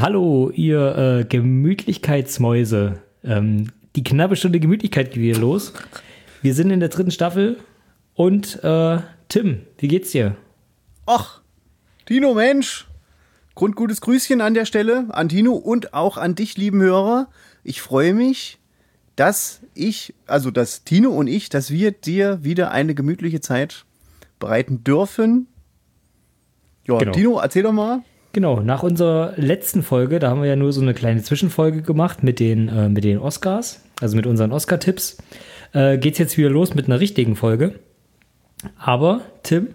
Hallo, ihr äh, Gemütlichkeitsmäuse. Ähm, die knappe Stunde Gemütlichkeit geht wieder los. Wir sind in der dritten Staffel und äh, Tim, wie geht's dir? Ach, Tino Mensch. Grundgutes Grüßchen an der Stelle an Tino und auch an dich, lieben Hörer. Ich freue mich, dass ich, also dass Tino und ich, dass wir dir wieder eine gemütliche Zeit bereiten dürfen. Ja, Genau. Tino, erzähl doch mal. Genau, nach unserer letzten Folge, da haben wir ja nur so eine kleine Zwischenfolge gemacht mit den, äh, mit den Oscars, also mit unseren Oscar-Tipps, äh, geht's jetzt wieder los mit einer richtigen Folge. Aber, Tim,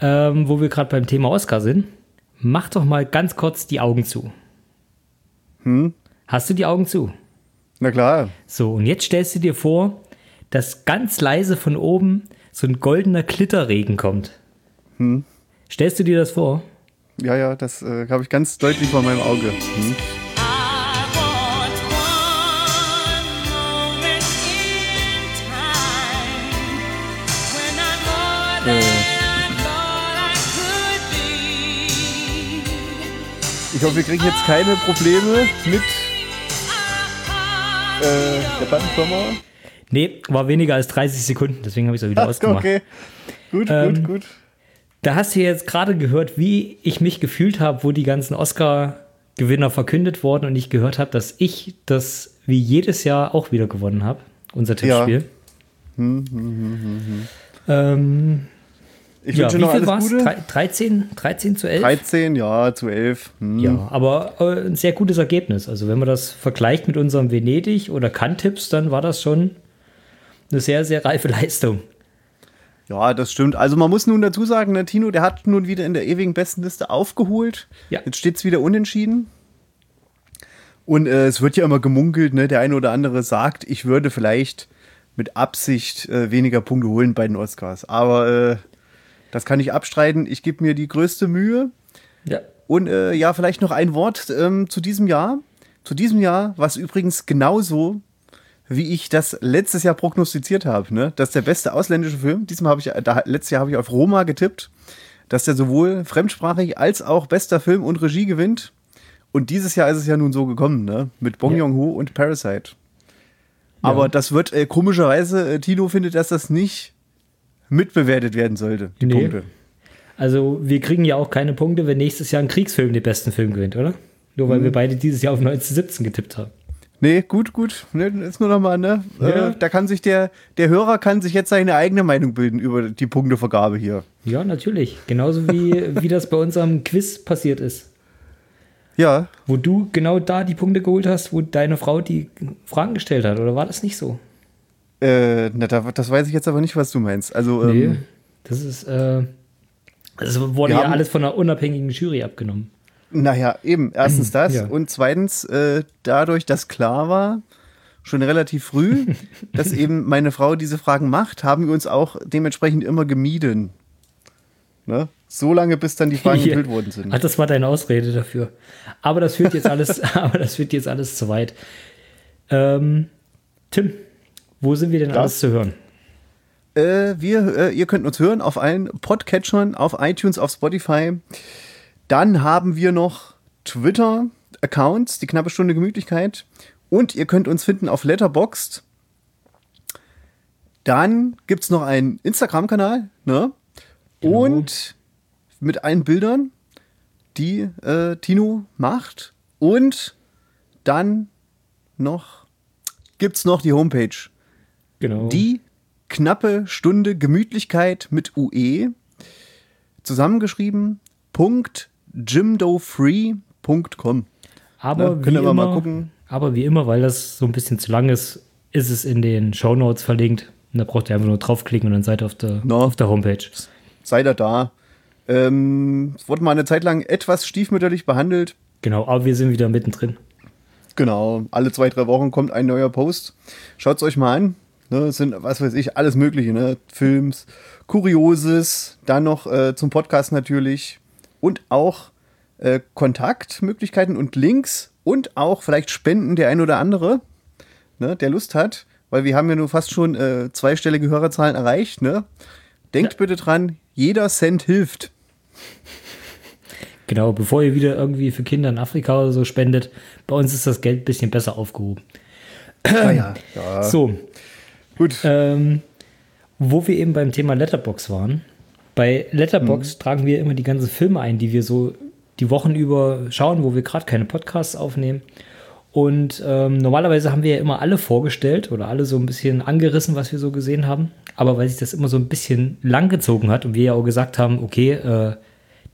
ähm, wo wir gerade beim Thema Oscar sind, mach doch mal ganz kurz die Augen zu. Hm? Hast du die Augen zu? Na klar. So, und jetzt stellst du dir vor, dass ganz leise von oben so ein goldener Klitterregen kommt. Hm. Stellst du dir das vor? Ja, ja, das äh, habe ich ganz deutlich vor meinem Auge. Hm? Be. Ich hoffe, wir kriegen jetzt keine Probleme mit äh, der Plattenfirma. Nee, war weniger als 30 Sekunden, deswegen habe ich es auch wieder ausgemacht. okay. Gut, Ähm, gut, gut. Da hast du jetzt gerade gehört, wie ich mich gefühlt habe, wo die ganzen Oscar-Gewinner verkündet wurden und ich gehört habe, dass ich das wie jedes Jahr auch wieder gewonnen habe, unser Tippspiel. Ähm, Ich ja, wünsche wie noch viel alles war es? Gute. 13, 13 zu 11? 13, ja, zu 11. Hm. Ja, aber äh, ein sehr gutes Ergebnis. Also wenn man das vergleicht mit unserem Venedig oder Cannes-Tipps, dann war das schon eine sehr, sehr reife Leistung. Ja, das stimmt. Also man muss nun dazu sagen, ne, Tino, der hat nun wieder in der ewigen Bestenliste aufgeholt. Ja. Jetzt steht es wieder unentschieden. Und äh, es wird ja immer gemunkelt, ne? der eine oder andere sagt, ich würde vielleicht mit Absicht äh, weniger Punkte holen bei den Oscars. Aber äh, das kann ich abstreiten. Ich gebe mir die größte Mühe. Ja. Und äh, ja, vielleicht noch ein Wort ähm, zu diesem Jahr. Zu diesem Jahr, was übrigens genauso, wie ich das letztes Jahr prognostiziert habe. Ne? Das ist der beste ausländische Film. Diesmal habe ich, da, letztes Jahr habe ich auf Roma getippt, dass der sowohl fremdsprachig als auch bester Film und Regie gewinnt. Und dieses Jahr ist es ja nun so gekommen, ne? Mit Bong Ja. Joon-ho und Parasite. Aber das wird äh, komischerweise, äh, Tino findet, dass das nicht mitbewertet werden sollte, die Nee. Punkte. Also wir kriegen ja auch keine Punkte, wenn nächstes Jahr ein Kriegsfilm den besten Film gewinnt, oder? Nur weil wir beide dieses Jahr auf 1917 getippt haben. Nee, gut, gut. Ne, ist nur noch mal, ne? Ja. Äh, da kann sich der, der Hörer kann sich jetzt seine eigene Meinung bilden über die Punktevergabe hier. Ja, natürlich. Genauso wie, wie das bei unserem Quiz passiert ist. Ja, Wo du genau da die Punkte geholt hast, wo deine Frau die Fragen gestellt hat, oder war das nicht so? äh, na, da, das weiß ich jetzt aber nicht, was du meinst. Also, Nee, ähm, das ist, äh, das wurde ja haben- alles von einer unabhängigen Jury abgenommen. Naja, eben, erstens das Ja. und zweitens, äh, dadurch, dass klar war, schon relativ früh, dass eben meine Frau diese Fragen macht, haben wir uns auch dementsprechend immer gemieden. Ne? So lange, bis dann die Fragen gefüllt worden sind. Ach, das war deine Ausrede dafür. Aber das führt jetzt alles, aber das führt jetzt alles zu weit. Ähm, Tim, wo sind wir denn Ja. alles zu hören? Äh, wir, äh, ihr könnt uns hören auf allen Podcatchern, auf iTunes, auf Spotify. Dann haben wir noch Twitter-Accounts, die knappe Stunde Gemütlichkeit. Und ihr könnt uns finden auf Letterboxd. Dann gibt es noch einen Instagram-Kanal, ne? Genau. Und mit allen Bildern, die äh, Tino macht. Und dann noch gibt es noch die Homepage. Genau. Die knappe Stunde Gemütlichkeit mit UE zusammengeschrieben .jimdofree.com. aber ne, wie können wir immer, mal gucken. Aber wie immer, weil das so ein bisschen zu lang ist, ist es in den Shownotes verlinkt. Und da braucht ihr einfach nur draufklicken und dann seid ihr auf der, No. auf der Homepage. Seid ihr da. Ähm, es wurde mal eine Zeit lang etwas stiefmütterlich behandelt. Genau, aber wir sind wieder mittendrin. Genau, alle zwei, drei Wochen kommt ein neuer Post. Schaut es euch mal an. Ne, es sind, was weiß ich, alles Mögliche, ne? Films, Kurioses, dann noch äh, zum Podcast natürlich und auch äh, Kontaktmöglichkeiten und Links und auch vielleicht Spenden der ein oder andere, ne, der Lust hat, weil wir haben ja nur fast schon äh, zweistellige Hörerzahlen erreicht. Ne? Denkt Ja. bitte dran, jeder Cent hilft. Genau, bevor ihr wieder irgendwie für Kinder in Afrika oder so spendet, bei uns ist das Geld ein bisschen besser aufgehoben. Ah, ja. ja. So, Gut. ähm, wo wir eben beim Thema Letterbox waren. Bei Letterbox Mhm. tragen wir immer die ganzen Filme ein, die wir so die Wochen über schauen, wo wir gerade keine Podcasts aufnehmen. Und ähm, normalerweise haben wir ja immer alle vorgestellt oder alle so ein bisschen angerissen, was wir so gesehen haben. Aber weil sich das immer so ein bisschen langgezogen hat und wir ja auch gesagt haben, okay, äh,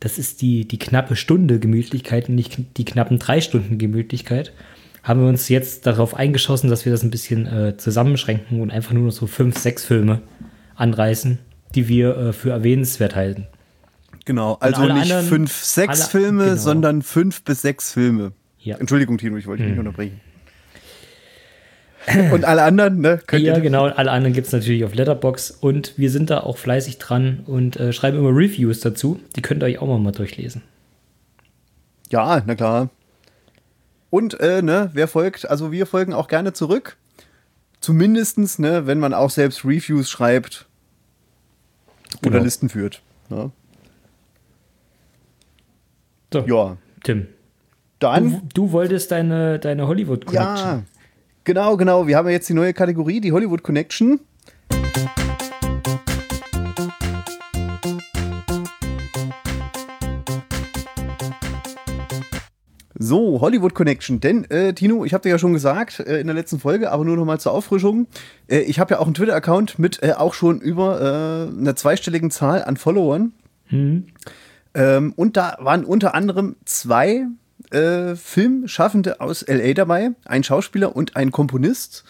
das ist die, die knappe Stunde Gemütlichkeit und nicht die knappen drei Stunden Gemütlichkeit, haben wir uns jetzt darauf eingeschossen, dass wir das ein bisschen äh, zusammenschränken und einfach nur noch so fünf, sechs Filme anreißen, die wir äh, für erwähnenswert halten. Genau, also nicht anderen- fünf, sechs alle- Filme, genau. sondern fünf bis sechs Filme. Ja. Entschuldigung, Tino, ich wollte dich nicht unterbrechen. Und alle anderen, ne? Könnt ja, genau. Alle anderen gibt es natürlich auf Letterbox und wir sind da auch fleißig dran und äh, schreiben immer Reviews dazu. Die könnt ihr euch auch mal, mal durchlesen. Ja, na klar. Und, äh, ne, wer folgt, also wir folgen auch gerne zurück. Zumindestens, ne, wenn man auch selbst Reviews schreibt oder Genau. Listen führt. Ne? So, Ja, Tim. dann. Du, du wolltest deine, deine Hollywood Connection. Ja, genau, genau. Wir haben ja jetzt die neue Kategorie, die Hollywood Connection. So, Hollywood Connection. Denn, äh, Tino, ich habe dir ja schon gesagt äh, in der letzten Folge, aber nur noch mal zur Auffrischung. Äh, ich habe ja auch einen Twitter-Account mit äh, auch schon über äh, einer zweistelligen Zahl an Followern. Ähm, und da waren unter anderem zwei äh, Filmschaffende aus LA dabei, ein Schauspieler und ein Komponist.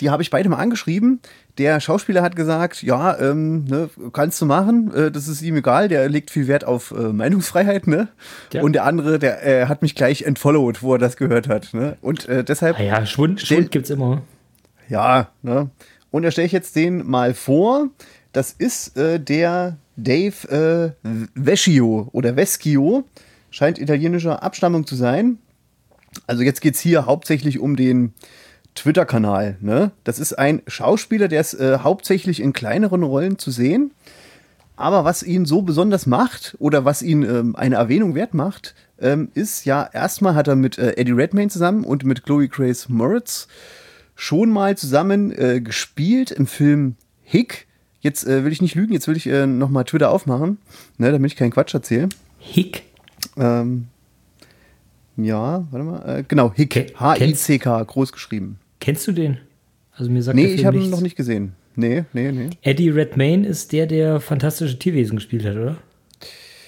Die habe ich beide mal angeschrieben. Der Schauspieler hat gesagt, ja, ähm, ne, kannst du machen, äh, das ist ihm egal, der legt viel Wert auf äh, Meinungsfreiheit, ne? Ja. Und der andere, der äh, hat mich gleich entfollowed, wo er das gehört hat, ne? Und äh, deshalb Ah ja, Schwund, Schwund gibt es immer. ja, ne? Und da stelle ich jetzt den mal vor. Das ist äh, der Dave äh, Vecchio oder Veschio. Scheint italienischer Abstammung zu sein. Also jetzt geht es hier hauptsächlich um den Twitter-Kanal. Ne? Das ist ein Schauspieler, der ist äh, hauptsächlich in kleineren Rollen zu sehen. Aber was ihn so besonders macht oder was ihn ähm, eine Erwähnung wert macht, ähm, ist ja, erstmal hat er mit äh, Eddie Redmayne zusammen und mit Chloe Grace Moritz schon mal zusammen äh, gespielt im Film Hick. Jetzt äh, will ich nicht lügen, jetzt will ich äh, nochmal Twitter aufmachen, ne, damit ich keinen Quatsch erzähle. Hick. Ähm, ja, warte mal. Äh, genau, Hick. H-I-C-K, groß geschrieben. Kennst du den? Also mir sagt Nee, ich habe ihn noch nicht gesehen. Nee, nee, nee. Eddie Redmayne ist der, der fantastische Tierwesen gespielt hat, oder?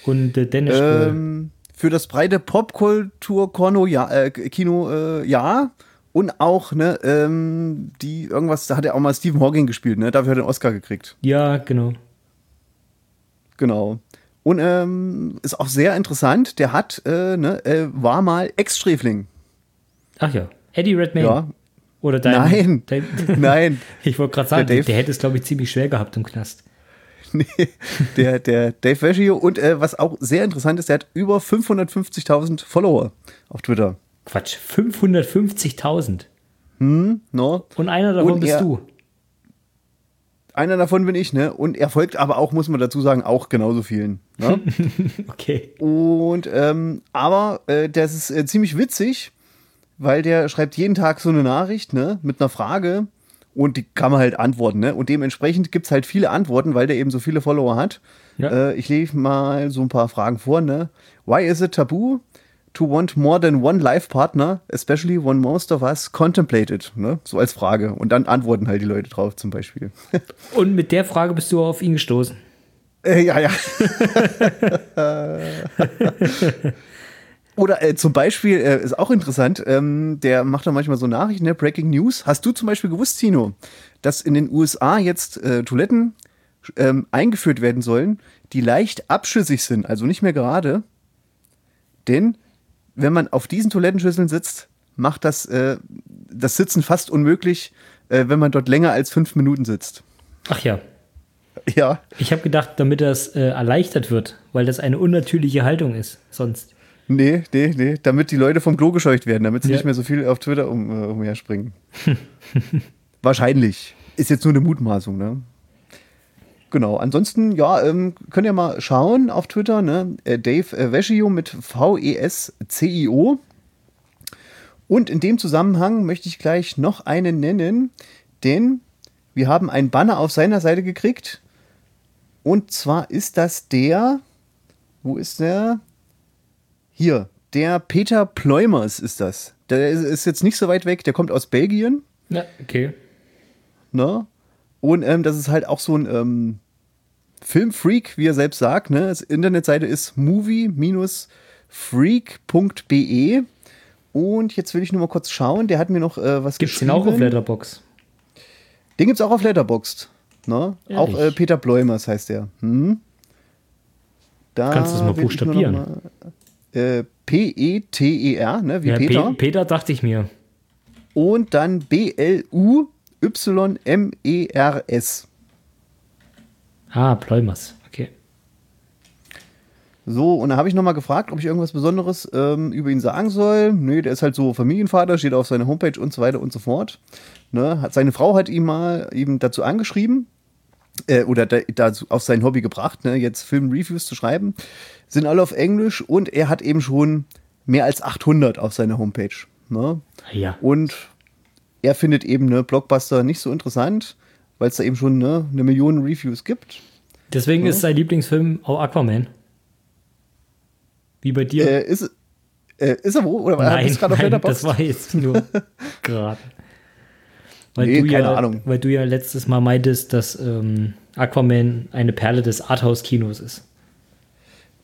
Und äh, Dennis. Ähm, für das breite Popkultur-Kino ja, äh, Kino, äh, ja. Und auch, ne, ähm, die irgendwas, da hat er auch mal Stephen Hawking gespielt, ne? Dafür hat er einen Oscar gekriegt. Ja, genau. Genau. Und ähm, ist auch sehr interessant, der hat, äh, ne, äh, war mal Ex-Sträfling. Ach ja. Eddie Redmayne. Ja. Oder dein. Nein. Dein, Nein. Ich wollte gerade sagen, Der der, Dave- der hätte es, glaube ich, ziemlich schwer gehabt im Knast. Nee, der, der Dave Vecchio. Und äh, was auch sehr interessant ist, der hat über 550.000 Follower auf Twitter. Quatsch, 550.000. No? Und einer davon Und bist er- du. Einer davon bin ich, ne? Und er folgt aber auch, muss man dazu sagen, auch genauso vielen. Ne? Okay. Und ähm, aber äh, das ist äh, ziemlich witzig, weil der schreibt jeden Tag so eine Nachricht, ne, mit einer Frage und die kann man halt antworten, ne? Und dementsprechend gibt es halt viele Antworten, weil der eben so viele Follower hat. Ja. Äh, ich lese mal so ein paar Fragen vor, ne? Why is it taboo to want more than one life partner, especially when most of us contemplate it, ne? So als Frage. Und dann antworten halt die Leute drauf zum Beispiel. Und mit der Frage bist du auf ihn gestoßen. Äh, ja, ja. Oder äh, zum Beispiel, äh, ist auch interessant, ähm, der macht da manchmal so Nachrichten, ne? Breaking News. Hast du zum Beispiel gewusst, Tino, dass in den USA jetzt äh, Toiletten ähm, eingeführt werden sollen, die leicht abschüssig sind, also nicht mehr gerade? Denn wenn man auf diesen Toilettenschüsseln sitzt, macht das, äh, das Sitzen fast unmöglich, äh, wenn man dort länger als fünf Minuten sitzt. Ach ja. Ja, Ich habe gedacht, damit das äh, erleichtert wird, weil das eine unnatürliche Haltung ist. Sonst. Nee, nee, nee, damit die Leute vom Klo gescheucht werden, damit sie Ja. nicht mehr so viel auf Twitter um, äh, umherspringen. Wahrscheinlich. Ist jetzt nur eine Mutmaßung, ne? Genau, ansonsten, ja, ähm, könnt ihr mal schauen auf Twitter, ne? Äh, Dave äh, Veschio mit V-E-S-C-I-O. Und in dem Zusammenhang möchte ich gleich noch einen nennen, denn wir haben einen Banner auf seiner Seite gekriegt. Und zwar ist das der, wo ist der? Hier, der Peter Pleumers ist das. Der ist- jetzt nicht so weit weg, der kommt aus Belgien. Ja, okay. Ne? Und ähm, das ist halt auch so ein ähm, Filmfreak, wie er selbst sagt. Ne? Das Internetseite ist movie-freak.be. Und jetzt will ich nur mal kurz schauen. Der hat mir noch äh, was Gibt's den geschrieben. auch auf Letterbox? Den gibt's auch auf Letterboxd. Ne? Auch äh, Peter Bleumers heißt der. Hm? Da Kannst du das mal buchstabieren? mal- Äh, P-E-T-E-R, ne? wie Ja, Peter. Peter. Peter dachte ich mir. Und dann B-L-U-Y-M-E-R-S. Ah, Pleumers. Okay. So, und da habe ich nochmal gefragt, ob ich irgendwas Besonderes ähm, über ihn sagen soll. Nö, der ist halt so Familienvater, steht auf seiner Homepage und so weiter und so fort. Ne? Hat, seine Frau hat ihn mal eben dazu angeschrieben äh, oder da, dazu auf sein Hobby gebracht, ne? jetzt Film-Reviews zu schreiben. Sind alle auf Englisch und er hat eben schon mehr als 800 auf seiner Homepage. Ne? Ja. Und er findet eben ne, Blockbuster nicht so interessant, weil es da eben schon ne, eine Million Reviews gibt. Deswegen ist sein Lieblingsfilm auch Aquaman. Wie bei dir? Äh, ist, äh, ist er wo? Oder nein, auf nein Letterboxd? das war jetzt nur gerade. Weil, Nee, du ja, Ahnung. weil du ja letztes Mal meintest, dass ähm, Aquaman eine Perle des Arthouse-Kinos ist.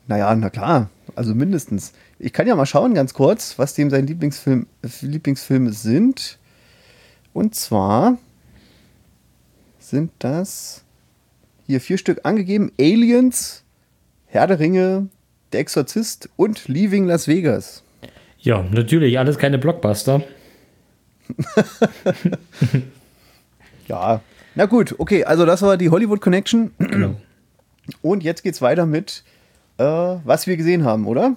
Naja, na klar. Also mindestens. Ich kann ja mal schauen, ganz kurz, was dem sein Lieblingsfilm, Lieblingsfilme sind. Und zwar sind das hier vier Stück angegeben: Aliens, Herr der Ringe, Der Exorzist und Leaving Las Vegas. Ja, natürlich, alles keine Blockbuster. Ja. Na gut, okay, also das war die Hollywood Connection. Genau. Und jetzt geht's weiter mit, äh, was wir gesehen haben, oder?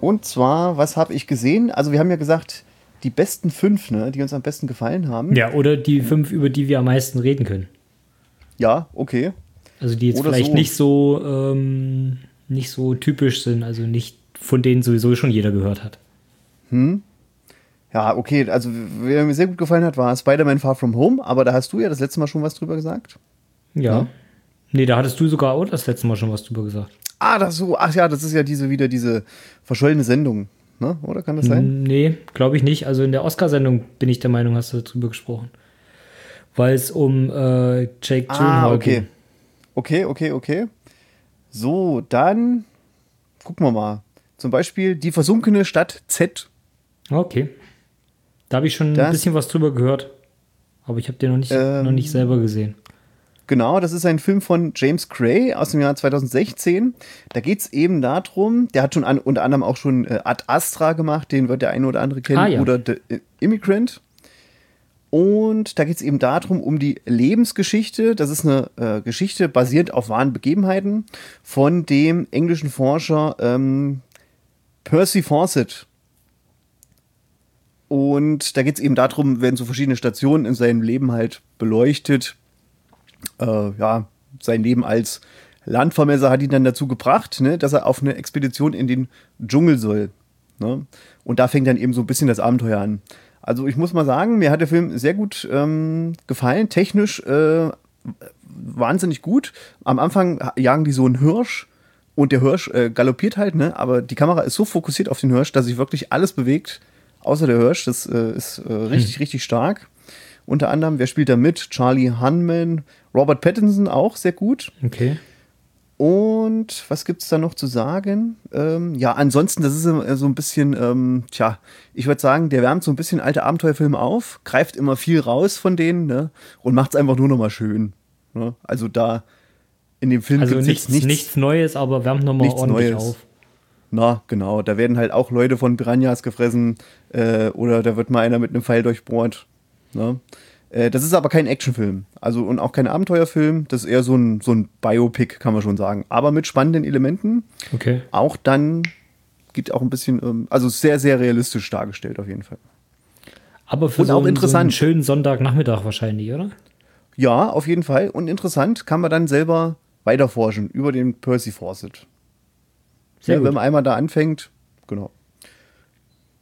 Und zwar, was habe ich gesehen? Also wir haben ja gesagt, die besten fünf, ne, die uns am besten gefallen haben. Ja, oder die fünf, über die wir am meisten reden können. Ja, okay. Also die jetzt Oder vielleicht so. nicht so ähm, nicht so typisch sind, also nicht von denen sowieso schon jeder gehört hat. Ja, okay. Also wer mir sehr gut gefallen hat, war Spider-Man Far From Home. Aber da hast du ja das letzte Mal schon was drüber gesagt. Ja. Ja. Nee, da hattest du sogar auch das letzte Mal schon was drüber gesagt. Ah, das so. Ach ja, das ist ja diese wieder diese verschollene Sendung. Ne? Oder kann das sein? Nee, glaube ich nicht. Also in der Oscar-Sendung bin ich der Meinung, hast du darüber gesprochen. Weil es um äh, Jake Ah, Gyllenhaal okay. ging. Okay, okay, okay. So, dann gucken wir mal. Zum Beispiel die versunkene Stadt Z. Okay. Da habe ich schon ein Das- bisschen was drüber gehört. Aber ich habe den noch nicht, Ähm, noch nicht selber gesehen. Genau, das ist ein Film von James Gray aus dem Jahr 2016. Da geht es eben darum, der hat schon an, unter anderem auch schon äh, Ad Astra gemacht, den wird der eine oder andere kennen, Ah, ja. oder The Immigrant. Und da geht es eben darum, um die Lebensgeschichte. Das ist eine äh, Geschichte basierend auf wahren Begebenheiten von dem englischen Forscher ähm, Percy Fawcett. Und da geht es eben darum, werden so verschiedene Stationen in seinem Leben halt beleuchtet. Äh, ja, sein Leben als Landvermesser hat ihn dann dazu gebracht, ne, dass er auf eine Expedition in den Dschungel soll. Ne? Und da fängt dann eben so ein bisschen das Abenteuer an. Also ich muss mal sagen, mir hat der Film sehr gut ähm, gefallen, technisch äh, wahnsinnig gut. Am Anfang jagen die so einen Hirsch und der Hirsch äh, galoppiert halt, ne? aber die Kamera ist so fokussiert auf den Hirsch, dass sich wirklich alles bewegt, außer der Hirsch. Das äh, ist äh, richtig, richtig stark. Unter anderem, wer spielt da mit? Charlie Hunman, Robert Pattinson auch sehr gut. Okay. Und was gibt's da noch zu sagen? Ähm, ja, ansonsten, das ist so ein bisschen, ähm, tja, ich würde sagen, der wärmt so ein bisschen alte Abenteuerfilme auf, greift immer viel raus von denen ne, und macht's einfach nur noch mal schön. Ne? Also da in dem Film Also gibt's nichts, jetzt nichts, Neues, aber wärmt nochmal nichts ordentlich Neues. auf. Na, genau, da werden halt auch Leute von Piranhas gefressen äh, oder da wird mal einer mit einem Pfeil durchbohrt. Ne? Äh, das ist aber kein Actionfilm, also und auch kein Abenteuerfilm, das ist eher so ein, so ein Biopic, kann man schon sagen. Aber mit spannenden Elementen, Okay. auch dann gibt auch ein bisschen, ähm, also sehr, sehr realistisch dargestellt auf jeden Fall. Aber für Und so, auch einen- so einen interessant. schönen Sonntagnachmittag wahrscheinlich, oder? Ja, auf jeden Fall. Und interessant, kann man dann selber weiterforschen über den Percy Fawcett. Sehr ja, gut. Wenn man einmal da anfängt, genau.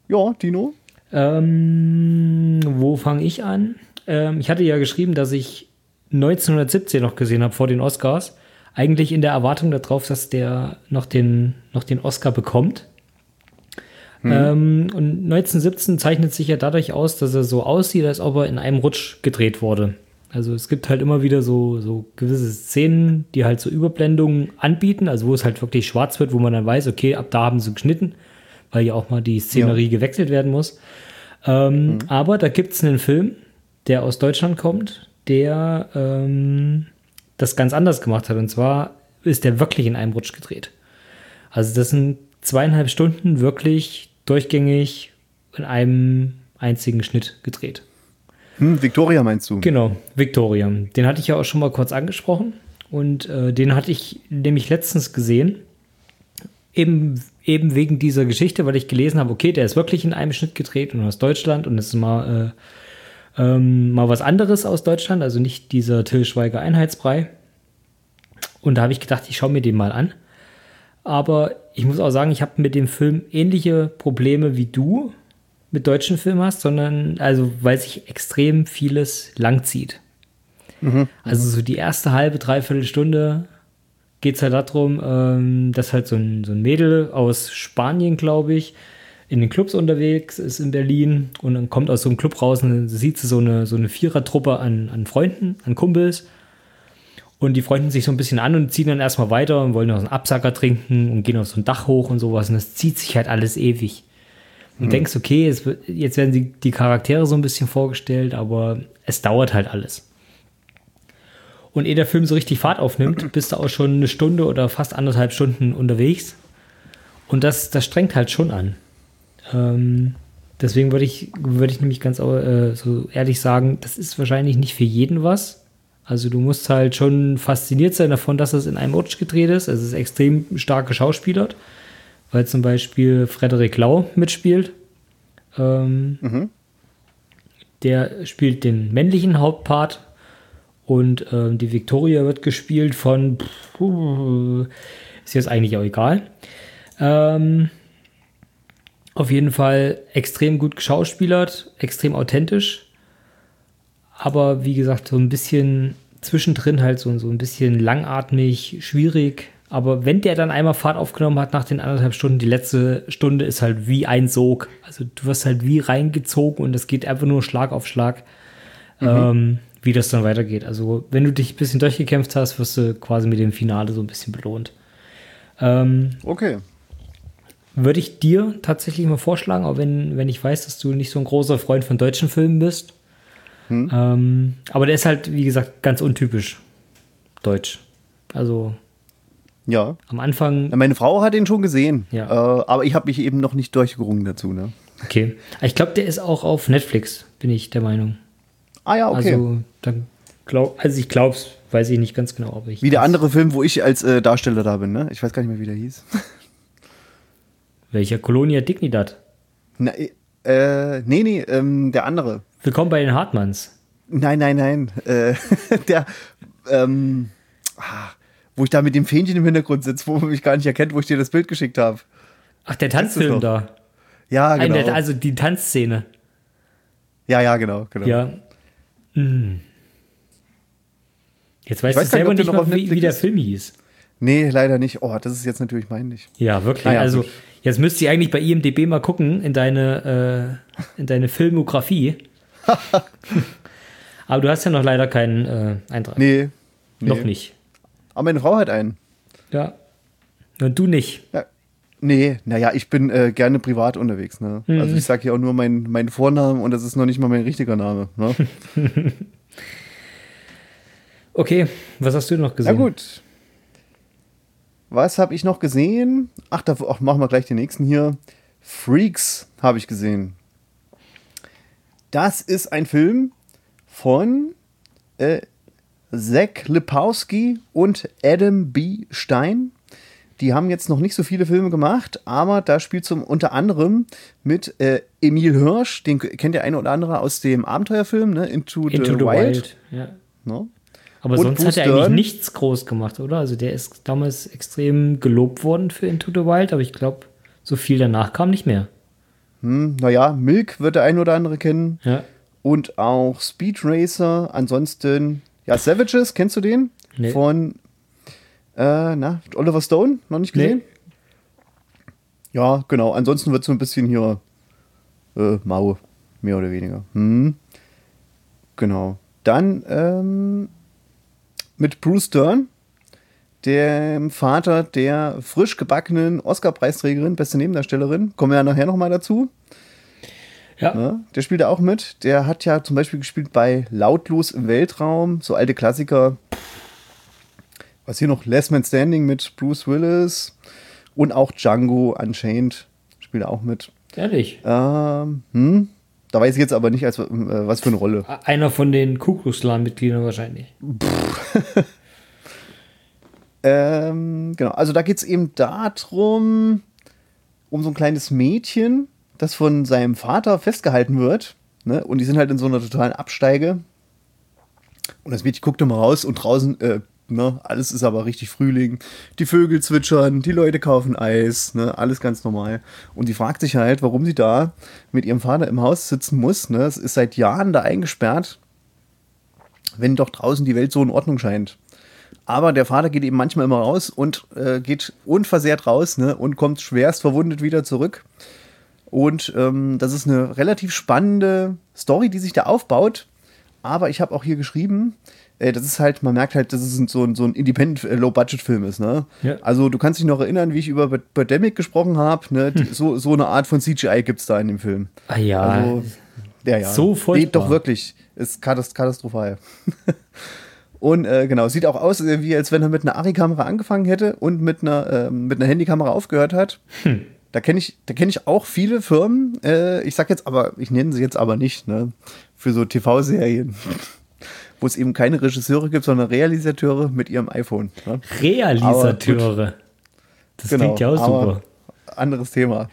Ja, Tino? Ähm, wo fange ich an? Ähm, ich hatte ja geschrieben, dass ich 1917 noch gesehen habe vor den Oscars. Eigentlich in der Erwartung darauf, dass der noch den, noch den Oscar bekommt. Ähm, und 1917 zeichnet sich ja dadurch aus, dass er so aussieht, als ob er in einem Rutsch gedreht wurde. Also es gibt halt immer wieder so, so gewisse Szenen, die halt so Überblendungen anbieten, also wo es halt wirklich schwarz wird, wo man dann weiß, okay, ab da haben sie geschnitten, weil ja auch mal die Szenerie gewechselt werden muss. Ähm, Aber da gibt es einen Film, der aus Deutschland kommt, der ähm, das ganz anders gemacht hat. Und zwar ist der wirklich in einem Rutsch gedreht. Also das sind zweieinhalb Stunden wirklich durchgängig in einem einzigen Schnitt gedreht. Hm, Victoria meinst du? Genau, Victoria. Den hatte ich ja auch schon mal kurz angesprochen. Und äh, den hatte ich nämlich letztens gesehen. Eben, eben wegen dieser Geschichte, weil ich gelesen habe, okay, der ist wirklich in einem Schnitt gedreht und aus Deutschland und es ist mal, äh, ähm, mal was anderes aus Deutschland, also nicht dieser Till Schweiger Einheitsbrei. Und da habe ich gedacht, ich schaue mir den mal an. Aber ich muss auch sagen, ich habe mit dem Film ähnliche Probleme wie du mit deutschen Filmen hast, sondern also weil sich extrem vieles langzieht. Also so die erste halbe, dreiviertel Stunde geht es halt darum, ähm, dass halt so ein, so ein Mädel aus Spanien, glaube ich, in den Clubs unterwegs ist in Berlin und dann kommt aus so einem Club raus und dann sieht sie so eine, so eine Vierertruppe an, an Freunden, an Kumpels und die freunden sich so ein bisschen an und ziehen dann erstmal weiter und wollen noch so einen Absacker trinken und gehen auf so ein Dach hoch und sowas. Und das zieht sich halt alles ewig. Und denkst, okay, jetzt werden die, die Charaktere so ein bisschen vorgestellt, aber es dauert halt alles. Und ehe der Film so richtig Fahrt aufnimmt, bist du auch schon eine Stunde oder fast anderthalb Stunden unterwegs. Und das, das strengt halt schon an. Ähm, deswegen würde ich, würde ich nämlich ganz äh, so ehrlich sagen, das ist wahrscheinlich nicht für jeden was. Also du musst halt schon fasziniert sein davon, dass es in einem Rutsch gedreht ist. Es ist extrem stark geschauspielert, weil zum Beispiel Frederik Lau mitspielt. Ähm, Der spielt den männlichen Hauptpart und ähm, die Victoria wird gespielt von ist jetzt eigentlich auch egal. Ähm, auf jeden Fall extrem gut geschauspielert, extrem authentisch aber wie gesagt, so ein bisschen zwischendrin halt so, so ein bisschen langatmig, schwierig. Aber wenn der dann einmal Fahrt aufgenommen hat nach den anderthalb Stunden, die letzte Stunde ist halt wie ein Sog. Also du wirst halt wie reingezogen und es geht einfach nur Schlag auf Schlag, ähm, wie das dann weitergeht. Also wenn du dich ein bisschen durchgekämpft hast, wirst du quasi mit dem Finale so ein bisschen belohnt. Ähm, Okay. würde ich dir tatsächlich mal vorschlagen, auch wenn, wenn ich weiß, dass du nicht so ein großer Freund von deutschen Filmen bist. Ähm, aber der ist halt, wie gesagt, ganz untypisch deutsch. Also Ja. am Anfang, Meine Frau hat ihn schon gesehen, Ja. äh, aber ich habe mich eben noch nicht durchgerungen dazu. Ne? okay. Ich glaube, der ist auch auf Netflix, bin ich der Meinung. Ah ja, okay. Also, dann glaub, also ich glaube es, weiß ich nicht ganz genau, aber ich. wie der andere Film, wo ich als äh, Darsteller da bin. Ne? Ich weiß gar nicht mehr, wie der hieß. Welcher Colonia Dignidad? Na, äh, nee, nee, ähm, der andere. Willkommen bei den Hartmanns. Nein, nein, nein. Äh, der, ähm, ah, wo ich da mit dem Fähnchen im Hintergrund sitze, wo man mich gar nicht erkennt, wo ich dir das Bild geschickt habe. Ach, der Tanzfilm da. Ja, genau. Ein, der, also die Tanzszene. ja, ja, genau, genau. Ja. Hm. Jetzt weißt weiß du selber nicht noch mal, wie, wie der. Film hieß. Nee, leider nicht. Oh, das ist jetzt natürlich peinlich. Ja, wirklich. Naja, also jetzt müsst ihr eigentlich bei IMDB mal gucken in deine, äh, in deine Filmografie. Aber du hast ja noch leider keinen äh, Eintrag. Nee. nee. Noch nicht. Aber meine Frau hat einen. Ja. Und du nicht. Ja. Nee, naja, ich bin äh, gerne privat unterwegs. Ne? Mhm. Also ich sage hier auch nur meinen meinen Vornamen und das ist noch nicht mal mein richtiger Name. Ne? Okay, was hast du noch Na gesehen? gut. Was habe ich noch gesehen? Ach, da ach, machen wir gleich den nächsten hier. Freaks habe ich gesehen. Das ist ein Film von äh, Zach Lipowski und Adam B. Stein. Die haben jetzt noch nicht so viele Filme gemacht, aber da spielt zum unter anderem mit äh, Emil Hirsch, den kennt der eine oder andere aus dem Abenteuerfilm, ne? Into, Into the, Wild. Ja. Ne? Aber Und sonst Bruce hat er eigentlich Dern. nichts groß gemacht, oder? Also der ist damals extrem gelobt worden für Into the Wild, aber ich glaube, so viel danach kam nicht mehr. Hm, naja, Milk wird der ein oder andere kennen. Ja. Und auch Speed Racer. Ansonsten, ja, Savages, kennst du den? Nee. Von, äh, na, Oliver Stone? Noch nicht gesehen? Ja, genau. Ansonsten wird so ein bisschen hier äh, mau, mehr oder weniger. Hm. Genau. Dann ähm, mit Bruce Dern, dem Vater der frisch gebackenen Oscar-Preisträgerin, beste Nebendarstellerin. Kommen wir ja nachher nochmal dazu. Ja. Ne? Der spielt da auch mit. Der hat ja zum Beispiel gespielt bei Lautlos im Weltraum, so alte Klassiker. Was hier noch? Last Man Standing mit Bruce Willis und auch Django Unchained spielt auch mit. Ehrlich. Ähm, hm? Da weiß ich jetzt aber nicht, als, äh, was für eine Rolle. Einer von den Kuckucksklan-Mitgliedern wahrscheinlich. Ähm, genau, also da geht es eben darum, um so ein kleines Mädchen, das von seinem Vater festgehalten wird. Ne? Und die sind halt in so einer totalen Absteige. Und das Mädchen guckt immer raus und draußen, äh, ne, alles ist aber richtig Frühling. Die Vögel zwitschern, die Leute kaufen Eis, ne, alles ganz normal. Und die fragt sich halt, warum sie da mit ihrem Vater im Haus sitzen muss. Ne? Es ist seit Jahren da eingesperrt, wenn doch draußen die Welt so in Ordnung scheint. Aber der Vater geht eben manchmal immer raus und äh, geht unversehrt raus ne, und kommt schwerst verwundet wieder zurück. Und ähm, das ist eine relativ spannende Story, die sich da aufbaut. Aber ich habe auch hier geschrieben, äh, das ist halt, man merkt halt, dass es so ein, so ein Independent äh, ist. Ne? Ja. Also du kannst dich noch erinnern, wie ich über Birdemic gesprochen habe. Ne? Die- So, so eine Art von CGI gibt es da in dem Film. Ah ja. Also, ja, ja. So furchtbar. Nee, doch wirklich. Ist katast katastrophal. und äh, genau, sieht auch aus, äh, wie als wenn er mit einer Ari-Kamera angefangen hätte und mit einer, ähm, mit einer Handykamera aufgehört hat. Hm. Da kenne ich, da kenn ich auch viele Firmen. Äh, ich sag jetzt aber, ich nenne sie jetzt aber nicht, ne? Für so TV-Serien. Wo es eben keine Regisseure gibt, sondern Realisateure mit ihrem iPhone. Ne? Realisateure. Das Genau, klingt ja auch aber super. Anderes Thema.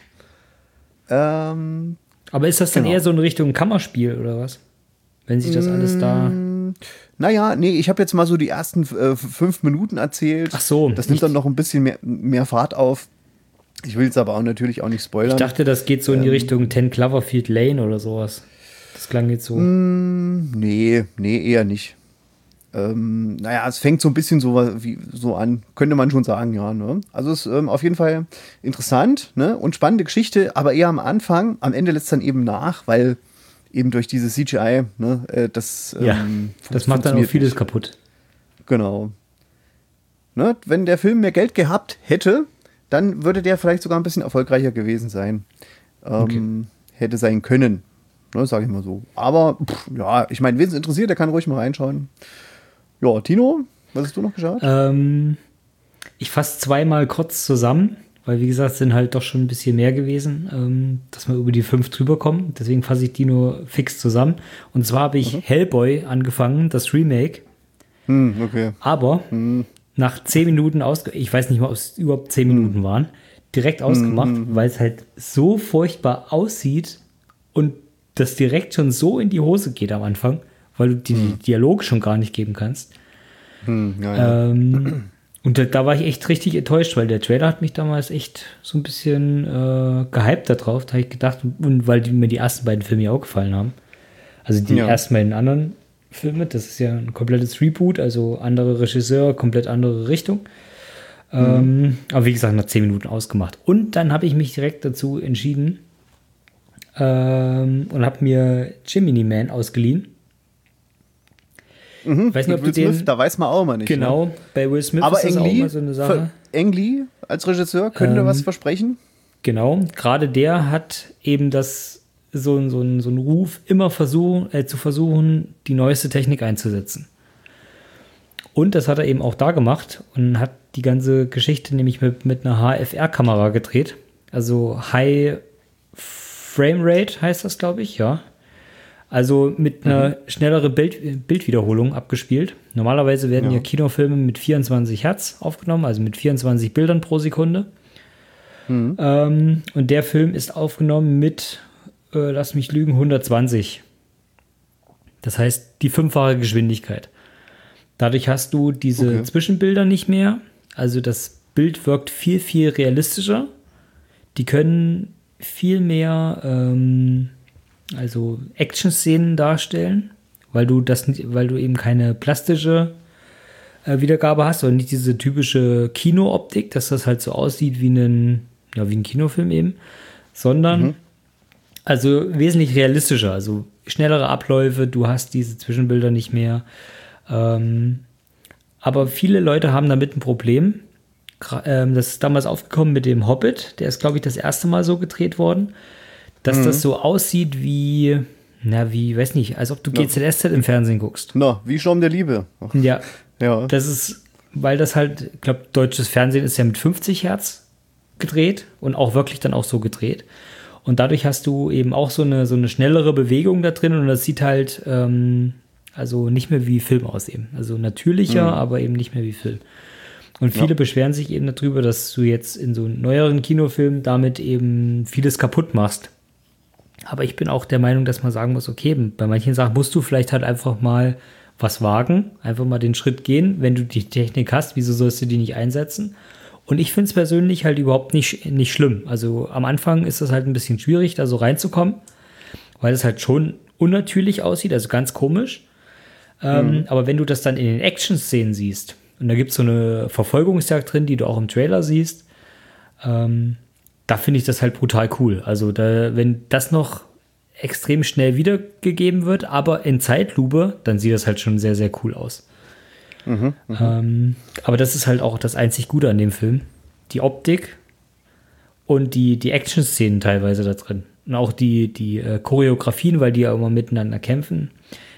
Ähm, Aber ist das dann Genau. eher so in Richtung Kammerspiel oder was? Wenn sich das alles da. Mm. Naja, nee, ich habe jetzt mal so die ersten äh, fünf Minuten erzählt. Ach so, Das nimmt dann noch ein bisschen mehr, mehr Fahrt auf. Ich will es aber auch natürlich auch nicht spoilern. Ich dachte, das geht so in die Ähm. Richtung 10 Cloverfield Lane oder sowas. Das klang jetzt so. Mm. nee, nee, eher nicht. Ähm, naja, es fängt so ein bisschen so, wie, so an, könnte man schon sagen, ja. Ne? Also es ist ähm, auf jeden Fall interessant ne? und spannende Geschichte, aber eher am Anfang. Am Ende lässt dann eben nach, weil eben durch dieses CGI, ne, äh, das, Ja, ähm, das fun- macht dann auch vieles nicht. kaputt. Genau. Ne, wenn der Film mehr Geld gehabt hätte, dann würde der vielleicht sogar ein bisschen erfolgreicher gewesen sein. Ähm, Hätte sein können. Ne, sage ich mal so. Aber pff, ja, ich meine, wen es interessiert, der kann ruhig mal reinschauen. Ja, Tino, was hast du noch geschaut? Ähm, ich fasse zweimal kurz zusammen, weil wie gesagt, sind halt doch schon ein bisschen mehr gewesen, ähm, dass wir über die fünf drüber kommen. Deswegen fasse ich die nur fix zusammen. Und zwar habe ich Hellboy angefangen, das Remake, Hm, okay. aber nach zehn Minuten aus, ich weiß nicht mal, ob es überhaupt zehn Minuten waren, direkt ausgemacht, weil es halt so furchtbar aussieht und das direkt schon so in die Hose geht am Anfang, weil du die Dialoge schon gar nicht geben kannst. Hm, ja, ja. Ähm, und da, da war ich echt richtig enttäuscht, weil der Trailer hat mich damals echt so ein bisschen äh, gehypt da drauf. Da habe ich gedacht, und weil die, mir die ersten beiden Filme ja auch gefallen haben. Also die Ja. ersten beiden anderen Filme, das ist ja ein komplettes Reboot, also andere Regisseur, komplett andere Richtung. Ähm, aber wie gesagt, nach zehn Minuten ausgemacht. Und dann habe ich mich direkt dazu entschieden ähm, und habe mir Jiminy Man ausgeliehen. Mhm, weiß nicht, ob Will den- Smith, da weiß man auch immer nicht. Genau, Ne? bei Will Smith Aber ist das Ang auch Lee, mal so eine Sache. Ang Lee als Regisseur könnte Ähm, was versprechen. Genau, gerade der hat eben das so, so, so einen Ruf, immer versuchen, äh, zu versuchen, die neueste Technik einzusetzen. Und das hat er eben auch da gemacht und hat die ganze Geschichte nämlich mit, mit einer HFR-Kamera gedreht. Also High Frame Rate heißt das, glaube ich, ja. Also mit einer schnellere Bild, Bildwiederholung abgespielt. Normalerweise werden ja. Ja. Kinofilme mit 24 Hertz aufgenommen, also mit 24 Bildern pro Sekunde. Ähm, und der Film ist aufgenommen mit, äh, lass mich lügen, 120. Das heißt, die fünffache Geschwindigkeit. Dadurch hast du diese Okay. Zwischenbilder nicht mehr. Also das Bild wirkt viel, viel realistischer. Die können viel mehr ähm, also Action-Szenen darstellen, weil du das nicht, weil du eben keine plastische äh, Wiedergabe hast und nicht diese typische Kinooptik, dass das halt so aussieht wie ein, ja, wie ein Kinofilm eben, sondern also wesentlich realistischer, also schnellere Abläufe, du hast diese Zwischenbilder nicht mehr. Ähm, aber viele Leute haben damit ein Problem. Ähm, Das ist damals aufgekommen mit dem Hobbit, der ist, glaube ich, das erste Mal so gedreht worden, dass das so aussieht wie, na, wie, weiß nicht, als ob du GZSZ im Fernsehen guckst. Na, wie Schaum der Liebe. Ach, Ja, Ja. das ist, weil das halt, ich glaube, deutsches Fernsehen ist ja mit 50 Hertz gedreht und auch wirklich dann auch so gedreht. Und dadurch hast du eben auch so eine, so eine schnellere Bewegung da drin und das sieht halt ähm, also nicht mehr wie Film aus eben. Also natürlicher, aber eben nicht mehr wie Film. Und viele beschweren sich eben darüber, dass du jetzt in so neueren Kinofilmen damit eben vieles kaputt machst. Aber ich bin auch der Meinung, dass man sagen muss, okay, bei manchen Sachen musst du vielleicht halt einfach mal was wagen, einfach mal den Schritt gehen. Wenn du die Technik hast, wieso sollst du die nicht einsetzen? Und ich finde es persönlich halt überhaupt nicht, nicht schlimm. Also am Anfang ist es halt ein bisschen schwierig, da so reinzukommen, weil es halt schon unnatürlich aussieht, also ganz komisch. Ähm, Aber wenn du das dann in den Action-Szenen siehst, und da gibt es so eine Verfolgungsjagd drin, die du auch im Trailer siehst, ähm, da finde ich das halt brutal cool. Also da, wenn das noch extrem schnell wiedergegeben wird, aber in Zeitlupe, dann sieht das halt schon sehr, sehr cool aus. ähm, aber das ist halt auch das einzig Gute an dem Film. Die Optik und die, die Action-Szenen teilweise da drin. Und auch die, die äh, Choreografien, weil die ja immer miteinander kämpfen.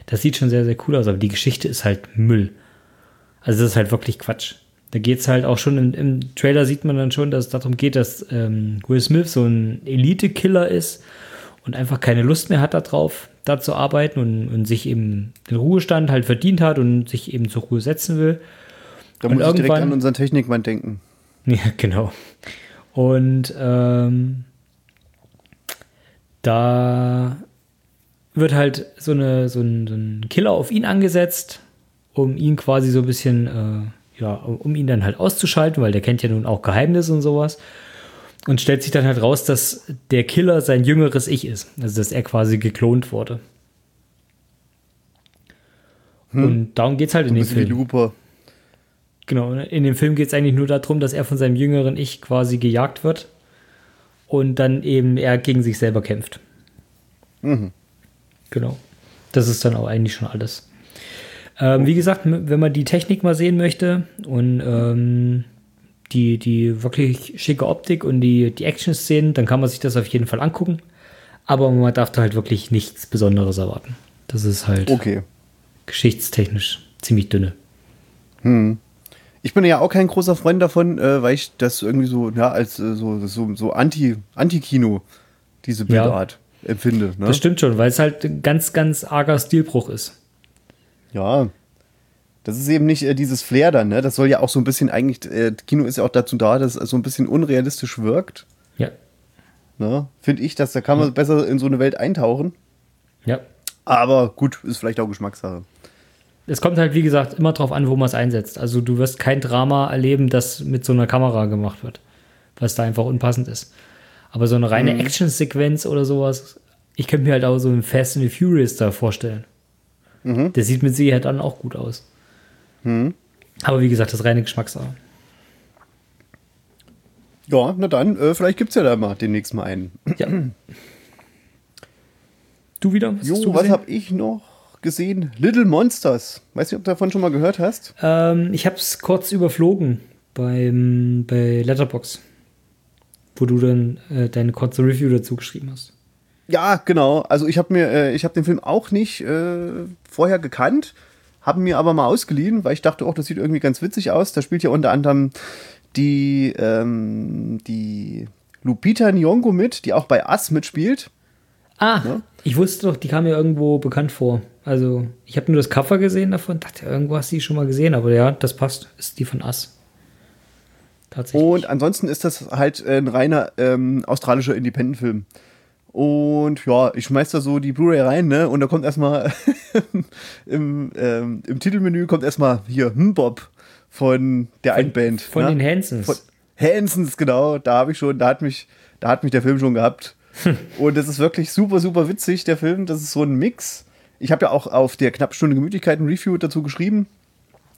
Das sieht schon sehr, sehr cool aus, aber die Geschichte ist halt Müll. Also das ist halt wirklich Quatsch. Da geht es halt auch schon im, im Trailer sieht man dann schon, dass es darum geht, dass ähm, Will Smith so ein Elite-Killer ist und einfach keine Lust mehr hat darauf, da zu arbeiten und, und sich eben den Ruhestand halt verdient hat und sich eben zur Ruhe setzen will. Da Und muss ich direkt an unseren Technikmann denken. Ja, genau. Und ähm, da wird halt so, eine, so, ein, so ein Killer auf ihn angesetzt, um ihn quasi so ein bisschen, äh, ja, um ihn dann halt auszuschalten, weil der kennt ja nun auch Geheimnisse und sowas. Und stellt sich dann halt raus, dass der Killer sein jüngeres Ich ist. Also, dass er quasi geklont wurde. Und darum geht es halt in Ein dem bisschen wie Film. Looper. Genau, ne? in dem Film geht es eigentlich nur darum, dass er von seinem jüngeren Ich quasi gejagt wird und dann eben er gegen sich selber kämpft. Genau. Das ist dann auch eigentlich schon alles. Ähm, wie gesagt, wenn man die Technik mal sehen möchte und ähm, die, die wirklich schicke Optik und die, die Action-Szenen, dann kann man sich das auf jeden Fall angucken. Aber man darf da halt wirklich nichts Besonderes erwarten. Das ist halt Okay. geschichtstechnisch ziemlich dünne. Ich bin ja auch kein großer Freund davon, äh, weil ich das irgendwie so, ja, als äh, so, so, so Anti, Anti-Kino, diese Bildart empfinde. Ne? Das stimmt schon, weil es halt ein ganz, ganz arger Stilbruch ist. Ja. Das ist eben nicht äh, dieses Flair dann, ne? Das soll ja auch so ein bisschen eigentlich, äh, Kino ist ja auch dazu da, dass es so ein bisschen unrealistisch wirkt. Ja. Ne? Finde ich, dass da kann man besser in so eine Welt eintauchen. Ja. Aber gut, ist vielleicht auch Geschmackssache. Es kommt halt, wie gesagt, immer drauf an, wo man es einsetzt. Also du wirst kein Drama erleben, das mit so einer Kamera gemacht wird, was da einfach unpassend ist. Aber so eine reine Action-Sequenz oder sowas, ich könnte mir halt auch so einen Fast and the Furious da vorstellen. Der sieht mit Sicherheit dann auch gut aus. Aber wie gesagt, das reine Geschmackssache. Ja, na dann, äh, vielleicht gibt es ja da mal demnächst mal einen. Ja. Du wieder? Was hast du Jo, was habe ich noch gesehen? Little Monsters. Weißt du, ob du davon schon mal gehört hast? Ähm, ich habe es kurz überflogen beim, bei Letterbox, wo du dann äh, deine kurze Review dazu geschrieben hast. Ja, genau. Also ich habe mir, äh, ich habe den Film auch nicht äh, vorher gekannt, habe mir aber mal ausgeliehen, weil ich dachte, auch das sieht irgendwie ganz witzig aus. Da spielt ja unter anderem die, ähm, die Lupita Nyong'o mit, die auch bei Us mitspielt. Ah, Ne? ich wusste doch, die kam mir irgendwo bekannt vor. Also, ich habe nur das Cover gesehen davon, dachte, irgendwo hast du die schon mal gesehen, aber ja, das passt. Ist die von Us. Tatsächlich. Und ansonsten ist das halt ein reiner ähm, australischer Independent-Film. Und ja, ich schmeiß da so die Blu-ray rein, ne? Und da kommt erstmal im, ähm, im Titelmenü kommt erstmal hier hm Bob von der einen Band. von ne? den Hansons. Von Hansons, genau. Da habe ich schon, da hat mich, da hat mich der Film schon gehabt. Und das ist wirklich super, super witzig, der Film. Das ist so ein Mix. Ich habe ja auch auf der knapp Stunde Gemütlichkeit ein Review dazu geschrieben.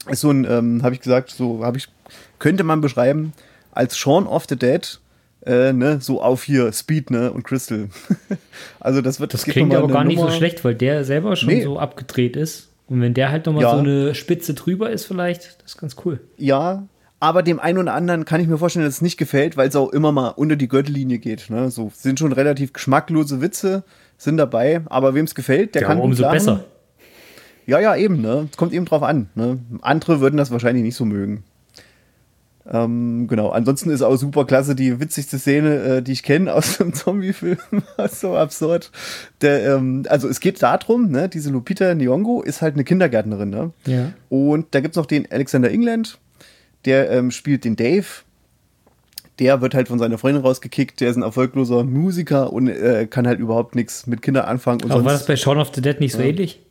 Ist so ein, ähm, habe ich gesagt, so habe ich, könnte man beschreiben als Shaun of the Dead, äh, ne, so auf hier Speed, ne, und Crystal. also das wird, das gibt klingt aber gar nicht so Nummer- schlecht, weil der selber schon Nee. so abgedreht ist. Und wenn der halt nochmal Ja. so eine Spitze drüber ist, vielleicht, das ist ganz cool. Ja, aber dem einen oder anderen kann ich mir vorstellen, dass es nicht gefällt, weil es auch immer mal unter die Gürtellinie geht. Ne? So sind schon relativ geschmacklose Witze, sind dabei, aber wem es gefällt, der Ja, kann umso lachen. besser. Ja, ja, eben, ne? Es kommt eben drauf an. Ne? Andere würden das wahrscheinlich nicht so mögen. Ähm, genau. Ansonsten ist auch super klasse die witzigste Szene, äh, die ich kenne aus dem Zombie-Film. so absurd. Der, ähm, also es geht darum, ne, diese Lupita Nyong'o ist halt eine Kindergärtnerin, ne? Ja. Und da gibt's noch den Alexander England, der ähm, spielt den Dave. Der wird halt von seiner Freundin rausgekickt, der ist ein erfolgloser Musiker und äh, kann halt überhaupt nichts mit Kindern anfangen. Und Aber war sonst- das bei Shaun of the Dead nicht so ähnlich?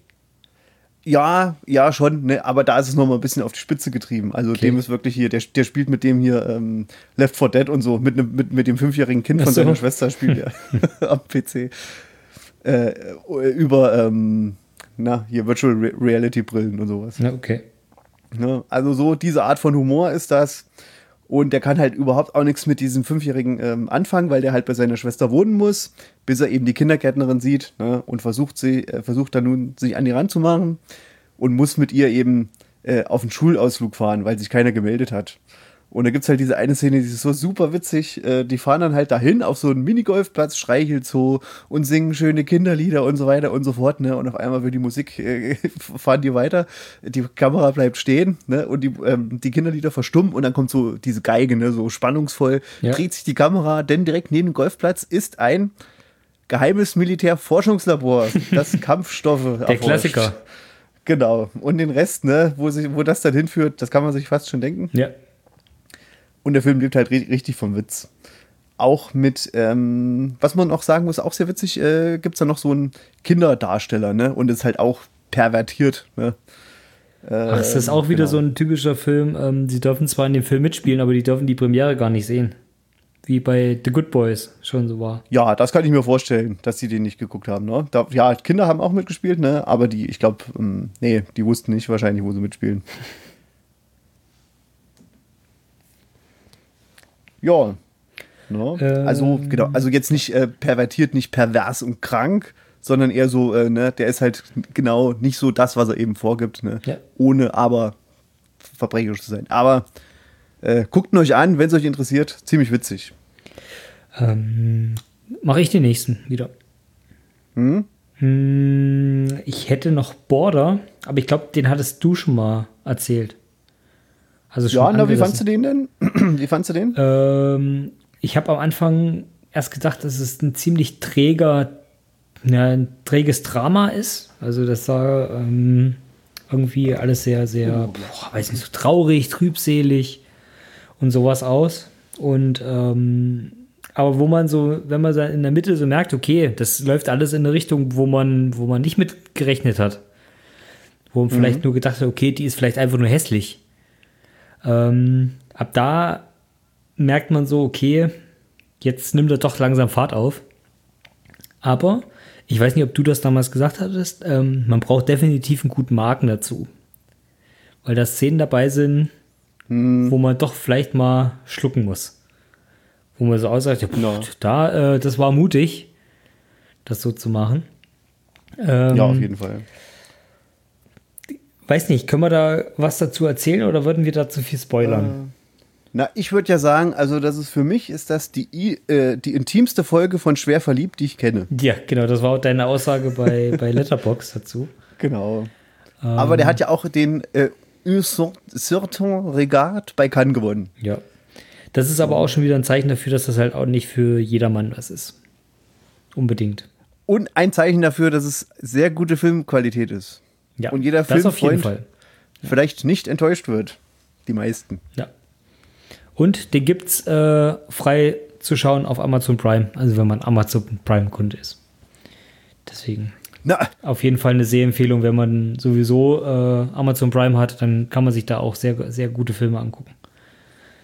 Ja, ja, schon, ne, aber da ist es nochmal ein bisschen auf die Spitze getrieben. Also Okay. dem ist wirklich hier, der, der spielt mit dem hier ähm, Left 4 Dead und so, mit, nem- mit, mit dem fünfjährigen Kind von so. seiner Schwester spielt er am PC. Äh, über, ähm, na, hier Virtual Re Reality Brillen und sowas. Ja, okay. Ne? Also so diese Art von Humor ist das. Und der kann halt überhaupt auch nichts mit diesem Fünfjährigen ähm, anfangen, weil der halt bei seiner Schwester wohnen muss, bis er eben die Kindergärtnerin sieht ne? und versucht sie, äh, versucht dann nun sich an die ranzumachen und muss mit ihr eben äh, auf einen Schulausflug fahren, weil sich keiner gemeldet hat. Und da gibt's halt diese eine Szene, die ist so super witzig. Äh, die fahren dann halt dahin auf so einen Minigolfplatz, Streichelzoo und singen schöne Kinderlieder und so weiter und so fort. Ne? Und auf einmal wird die Musik, äh, fahren die weiter, die Kamera bleibt stehen ne? und die, ähm, die Kinderlieder verstummen und dann kommt so diese Geige, ne? so spannungsvoll, Ja. dreht sich die Kamera, denn direkt neben dem Golfplatz ist ein geheimes Militärforschungslabor, das Kampfstoffe Der Klassiker. Genau. Und den Rest, ne, wo, sich, wo das dann hinführt, das kann man sich fast schon denken. Ja. Und der Film lebt halt ri- richtig vom Witz. Auch mit, ähm, was man auch sagen muss, auch sehr witzig, äh, gibt es da noch so einen Kinderdarsteller, ne? Und ist halt auch pervertiert, ne? Ach, es ist auch wieder genau. so ein typischer Film. Ähm, sie dürfen zwar in dem Film mitspielen, aber die dürfen die Premiere gar nicht sehen. Wie bei The Good Boys schon so war. Ja, das kann ich mir vorstellen, dass sie den nicht geguckt haben, ne? Da, ja, Kinder haben auch mitgespielt, ne? Aber die, ich glaube, nee, die wussten nicht wahrscheinlich, wo sie mitspielen. Ja. Ne? Ähm. Also, genau, also jetzt nicht äh, pervertiert, nicht pervers und krank, sondern eher so, äh, ne, der ist halt genau nicht so das, was er eben vorgibt, ne? Ja. Ohne aber verbrecherisch zu sein. Aber äh, guckt ihn euch an, wenn es euch interessiert. Ziemlich witzig. Ähm, Mache ich den nächsten wieder. Hm? Hm, ich hätte noch Border, aber ich glaube, den hattest du schon mal erzählt. Also Ja, na, wie fandst du den denn? wie fandst du den? Ähm, ich habe am Anfang erst gedacht, dass es ein ziemlich träger, ja, ein träges Drama ist. Also das sah ähm, irgendwie alles sehr, sehr, boah, weiß nicht, so traurig, trübselig und sowas aus. Und ähm, aber wo man so, wenn man in der Mitte so merkt, okay, das läuft alles in eine Richtung, wo man, wo man nicht mit gerechnet hat. Wo man vielleicht nur gedacht hat, okay, die ist vielleicht einfach nur hässlich. Ähm, ab da merkt man so, okay, jetzt nimmt er doch langsam Fahrt auf. Aber ich weiß nicht, ob du das damals gesagt hattest, ähm, man braucht definitiv einen guten Marken dazu. Weil da Szenen dabei sind, wo man doch vielleicht mal schlucken muss. Wo man so aussagt, ja, pff, Ja. da, äh, das war mutig, das so zu machen. Ähm, ja, auf jeden Fall. Weiß nicht, können wir da was dazu erzählen oder würden wir da zu viel spoilern? Na, ich würde ja sagen, also das ist für mich ist das die, äh, die intimste Folge von Schwer verliebt, die ich kenne. Ja, genau, das war auch deine Aussage bei, bei Letterbox dazu. Genau. Aber der hat ja auch den äh, Certain Regard bei Cannes gewonnen. Ja. Das ist aber auch schon wieder ein Zeichen dafür, dass das halt auch nicht für jedermann was ist. Unbedingt. Und ein Zeichen dafür, dass es sehr gute Filmqualität ist. Ja, Und jeder jeden Filmfreund- Fall. Vielleicht nicht enttäuscht wird. Die meisten. Ja. Und den gibt's äh, frei zu schauen auf Amazon Prime, also wenn man Amazon Prime Kunde ist. Deswegen Na, auf jeden Fall eine Sehempfehlung, wenn man sowieso äh, Amazon Prime hat, dann kann man sich da auch sehr, sehr gute Filme angucken.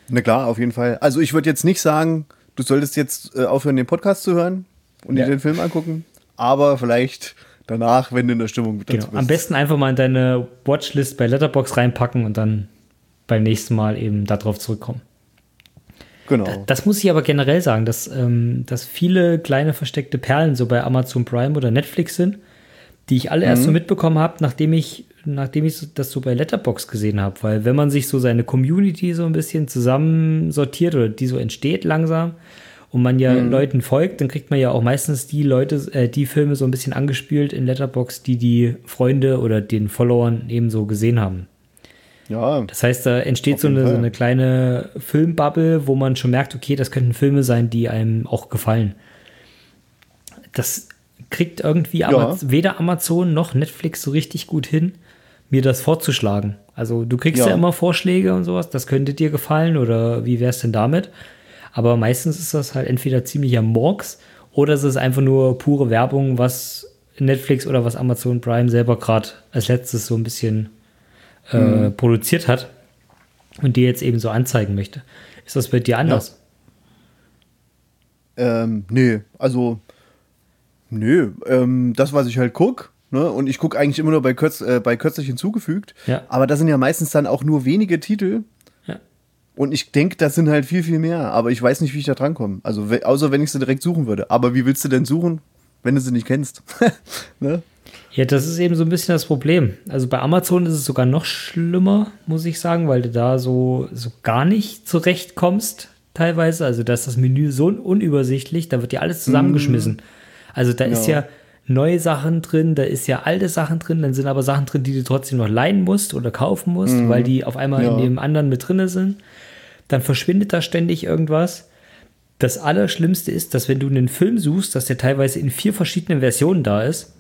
na klar, auf jeden Fall. Also ich würde jetzt nicht sagen, du solltest jetzt äh, aufhören, den Podcast zu hören und Ja. dir den Film angucken. Aber vielleicht danach, wenn du in der Stimmung dazu Genau. bist. Am besten einfach mal in deine Watchlist bei Letterbox reinpacken und dann beim nächsten Mal eben darauf zurückkommen. Genau. Das muss ich aber generell sagen, dass, ähm, dass viele kleine versteckte Perlen so bei Amazon Prime oder Netflix sind, die ich alle erst so mitbekommen habe, nachdem ich, nachdem ich das so bei Letterbox gesehen habe. Weil wenn man sich so seine Community so ein bisschen zusammensortiert oder die so entsteht langsam und man ja Leuten folgt, dann kriegt man ja auch meistens die Leute, äh, die Filme so ein bisschen angespielt in Letterbox, die die Freunde oder den Followern eben so gesehen haben. Ja, Das heißt, da entsteht so eine, so eine kleine Filmbubble, wo man schon merkt, okay, das könnten Filme sein, die einem auch gefallen. Das kriegt irgendwie Ama weder Amazon noch Netflix so richtig gut hin, mir das vorzuschlagen. Also du kriegst ja, Ja. immer Vorschläge und sowas, das könnte dir gefallen oder wie wär's denn damit? Aber meistens ist das halt entweder ziemlicher Murks oder es ist einfach nur pure Werbung, was Netflix oder was Amazon Prime selber gerade als letztes so ein bisschen äh, produziert hat und dir jetzt eben so anzeigen möchte. Ist das bei dir anders? ähm, nee, also, nö, ähm, das, was ich halt guck, ne, und ich guck eigentlich immer nur bei, Kürz, äh, bei kürzlich hinzugefügt, Ja. aber das sind ja meistens dann auch nur wenige Titel, Ja. Und ich denke, das sind halt viel, viel mehr. Aber ich weiß nicht, wie ich da drankomme. Also, außer wenn ich sie direkt suchen würde. Aber wie willst du denn suchen, wenn du sie nicht kennst? ne? Ja, das ist eben so ein bisschen das Problem. Also bei Amazon ist es sogar noch schlimmer, muss ich sagen, weil du da so, so gar nicht zurechtkommst, teilweise. Also da ist das Menü so unübersichtlich, da wird ja alles zusammengeschmissen. Also da ist Ja. ja neue Sachen drin, da ist ja alte Sachen drin, dann sind aber Sachen drin, die du trotzdem noch leihen musst oder kaufen musst, weil die auf einmal in Ja. dem anderen mit drinne sind. Dann verschwindet da ständig irgendwas. Das Allerschlimmste ist, dass wenn du einen Film suchst, dass der teilweise in vier verschiedenen Versionen da ist.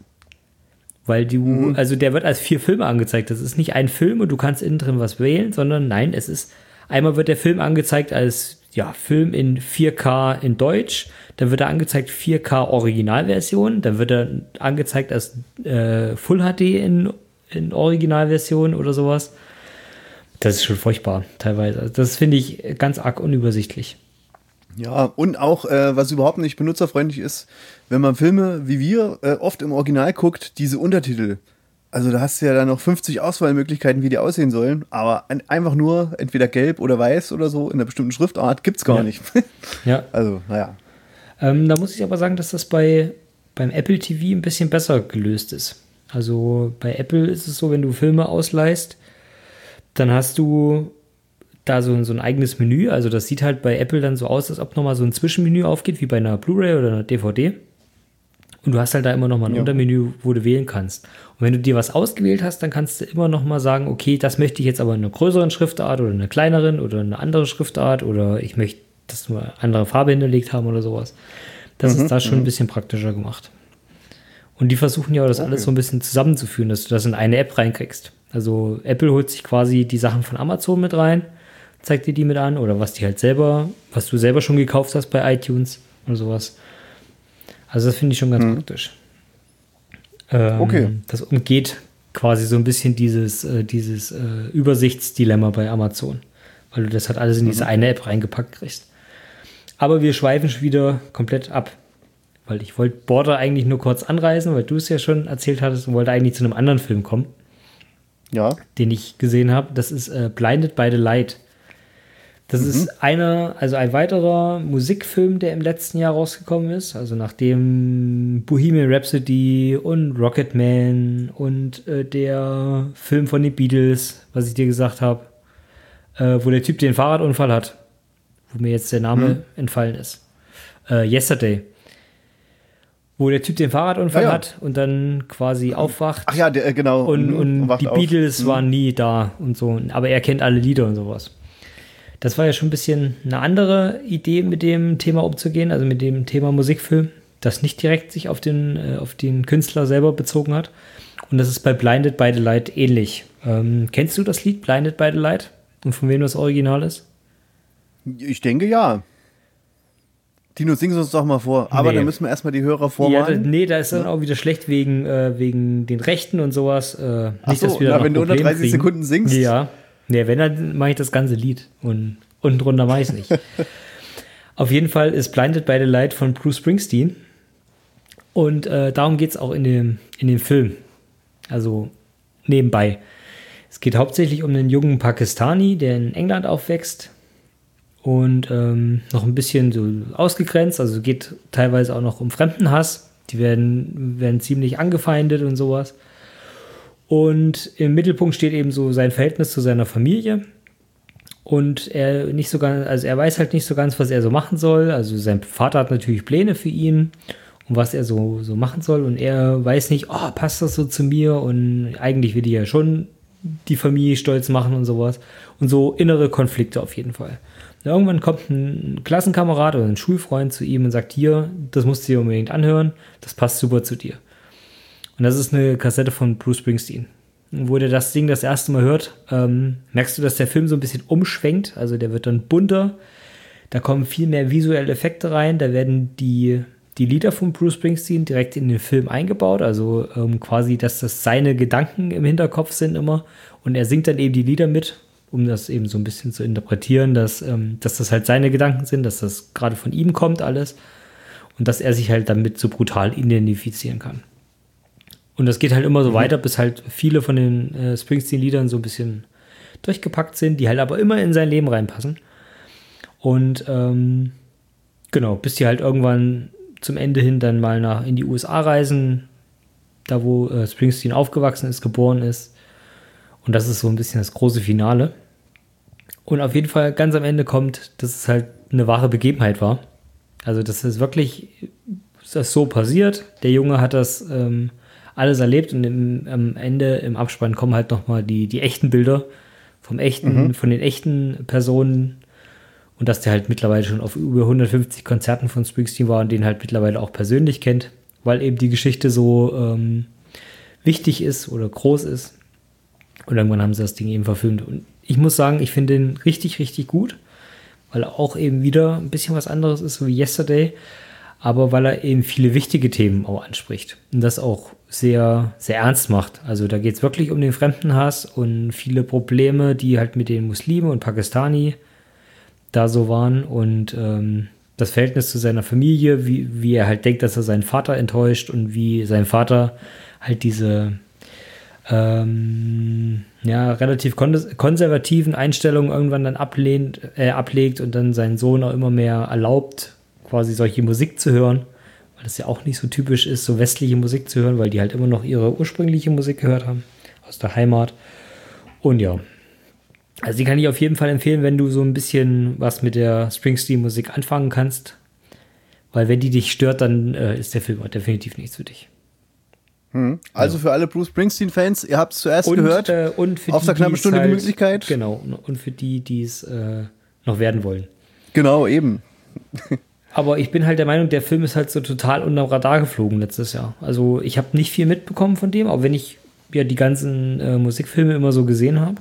Weil du, also der wird als vier Filme angezeigt. Das ist nicht ein Film und du kannst innen drin was wählen, sondern nein, es ist, einmal wird der Film angezeigt als, ja, Film in 4K in Deutsch, dann wird er angezeigt 4K Originalversion, dann wird er angezeigt als äh, Full HD in, in Originalversion oder sowas. Das ist schon furchtbar, teilweise. Das finde ich ganz arg unübersichtlich. Ja, und auch, äh, was überhaupt nicht benutzerfreundlich ist, wenn man Filme wie wir äh, oft im Original guckt, diese Untertitel. Also da hast du ja dann noch 50 Auswahlmöglichkeiten, wie die aussehen sollen, aber ein, einfach nur entweder gelb oder weiß oder so in einer bestimmten Schriftart gibt's gar Ja. nicht. Ja. also, naja. Ähm, da muss ich aber sagen, dass das bei, beim Apple TV ein bisschen besser gelöst ist. Also bei Apple ist es so, wenn du Filme ausleihst, dann hast du da so, so ein eigenes Menü. Also das sieht halt bei Apple dann so aus, als ob nochmal so ein Zwischenmenü aufgeht, wie bei einer Blu-ray oder einer DVD. Und du hast halt da immer nochmal ein Ja. Untermenü, wo du wählen kannst. Und wenn du dir was ausgewählt hast, dann kannst du immer nochmal sagen, okay, das möchte ich jetzt aber in einer größeren Schriftart oder einer kleineren oder eine andere Schriftart oder ich möchte, dass wir eine andere Farbe hinterlegt haben oder sowas. Das ist da schon ein bisschen praktischer gemacht. Und die versuchen ja auch das alles so ein bisschen zusammenzuführen, dass du das in eine App reinkriegst. Also Apple holt sich quasi die Sachen von Amazon mit rein, zeigt dir die mit an oder was die halt selber, was du selber schon gekauft hast bei iTunes und sowas. Also das finde ich schon ganz praktisch. Ähm, Okay. Das umgeht quasi so ein bisschen dieses, äh, dieses äh, Übersichtsdilemma bei Amazon, weil du das halt alles in diese eine App reingepackt kriegst. Aber wir schweifen schon wieder komplett ab. Weil ich wollte Border eigentlich nur kurz anreißen, weil du es ja schon erzählt hattest und wollte eigentlich zu einem anderen Film kommen, Ja. den ich gesehen habe. Das ist äh, Blinded by the Light. Das ist einer, also ein weiterer Musikfilm, der im letzten Jahr rausgekommen ist. Also nachdem Bohemian Rhapsody und Rocketman und äh, der Film von den Beatles, was ich dir gesagt habe, äh, wo der Typ den Fahrradunfall hat, wo mir jetzt der Name entfallen ist. Äh, Yesterday. Wo der Typ den Fahrradunfall Ah, ja. hat und dann quasi aufwacht. Ach ja, der, äh, genau. Und, Mhm, und die auf. Beatles Mhm. waren nie da und so. Aber er kennt alle Lieder und sowas. Das war ja schon ein bisschen eine andere Idee, mit dem Thema umzugehen, also mit dem Thema Musikfilm. das nicht direkt sich auf den, äh, auf den Künstler selber bezogen hat. Und das ist bei Blinded by the Light ähnlich. Ähm, kennst du das Lied Blinded by the Light? Und von wem das Original ist? Ich denke ja. Tino, sing uns doch mal vor. Aber Nee. dann müssen wir erstmal die Hörer Ja, da, vorwarnen. nee, da ist dann auch wieder schlecht wegen, äh, wegen den Rechten und sowas. Äh, Ach so, wir da na, wenn du unter Probleme 30 Sekunden singst. Ja. Nee, wenn, dann mache ich das ganze Lied. Und unten drunter mache ich es nicht. Auf jeden Fall ist Blinded by the Light von Bruce Springsteen. Und äh, darum geht es auch in dem, in dem Film. Also nebenbei. Es geht hauptsächlich um einen jungen Pakistani, der in England aufwächst und ähm, noch ein bisschen so ausgegrenzt. Also geht teilweise auch noch um Fremdenhass. Die werden, werden ziemlich angefeindet und sowas. Und im Mittelpunkt steht eben so sein Verhältnis zu seiner Familie. Und er nicht so ganz, also er weiß halt nicht so ganz, was er so machen soll. Also sein Vater hat natürlich Pläne für ihn und was er so, so machen soll. Und er weiß nicht, oh, passt das so zu mir? Und eigentlich will die ja schon die Familie stolz machen und sowas. Und so innere Konflikte auf jeden Fall. Und irgendwann kommt ein Klassenkamerad oder ein Schulfreund zu ihm und sagt, hier, das musst du dir unbedingt anhören, das passt super zu dir. Und das ist eine Kassette von Bruce Springsteen. Und wo der das Ding das erste Mal hört, ähm, merkst du, dass der Film so ein bisschen umschwenkt. Also der wird dann bunter. Da kommen viel mehr visuelle Effekte rein. Da werden die, die Lieder von Bruce Springsteen direkt in den Film eingebaut. Also ähm, quasi, dass das seine Gedanken im Hinterkopf sind immer. Und er singt dann eben die Lieder mit, um das eben so ein bisschen zu interpretieren, dass, ähm, dass das halt seine Gedanken sind, dass das gerade von ihm kommt alles. Und dass er sich halt damit so brutal identifizieren kann. Und das geht halt immer so weiter, bis halt viele von den äh, Springsteen-Liedern so ein bisschen durchgepackt sind, die halt aber immer in sein Leben reinpassen. Und ähm, genau, bis die halt irgendwann zum Ende hin dann mal nach in die USA reisen, da wo äh, Springsteen aufgewachsen ist, geboren ist. Und das ist so ein bisschen das große Finale. Und auf jeden Fall ganz am Ende kommt, dass es halt eine wahre Begebenheit war. Also, das ist wirklich das so passiert. Der Junge hat das ähm, alles erlebt und im, am Ende im Abspann kommen halt nochmal die, die echten Bilder vom echten, von den echten Personen und dass der halt mittlerweile schon auf über 150 Konzerten von Springsteen war und den halt mittlerweile auch persönlich kennt, weil eben die Geschichte so ähm, wichtig ist oder groß ist. Und irgendwann haben sie das Ding eben verfilmt. Und ich muss sagen, ich finde den richtig, richtig gut, weil er auch eben wieder ein bisschen was anderes ist, so wie Yesterday, aber weil er eben viele wichtige Themen auch anspricht und das auch sehr, sehr ernst macht. Also da geht es wirklich um den Fremdenhass und viele Probleme, die halt mit den Muslimen und Pakistani da so waren und ähm, das Verhältnis zu seiner Familie, wie, wie er halt denkt, dass er seinen Vater enttäuscht und wie sein Vater halt diese ähm, ja, relativ kon konservativen Einstellungen irgendwann dann ablehnt, äh, ablegt und dann seinen Sohn auch immer mehr erlaubt, quasi solche Musik zu hören, weil das ja auch nicht so typisch ist, so westliche Musik zu hören, weil die halt immer noch ihre ursprüngliche Musik gehört haben, aus der Heimat. Und ja, also die kann ich auf jeden Fall empfehlen, wenn du so ein bisschen was mit der Springsteen-Musik anfangen kannst. Weil wenn die dich stört, dann äh, ist der Film definitiv nichts für dich. Also für alle Bruce Springsteen-Fans, ihr habt es zuerst Und, gehört. äh, und für auf der die, knappen Stunde halt, Gemütlichkeit. Genau, und für die, die es äh, noch werden wollen. Genau, eben. Aber ich bin halt der Meinung, der Film ist halt so total unterm Radar geflogen letztes Jahr. Also ich habe nicht viel mitbekommen von dem, auch wenn ich ja die ganzen äh, Musikfilme immer so gesehen habe.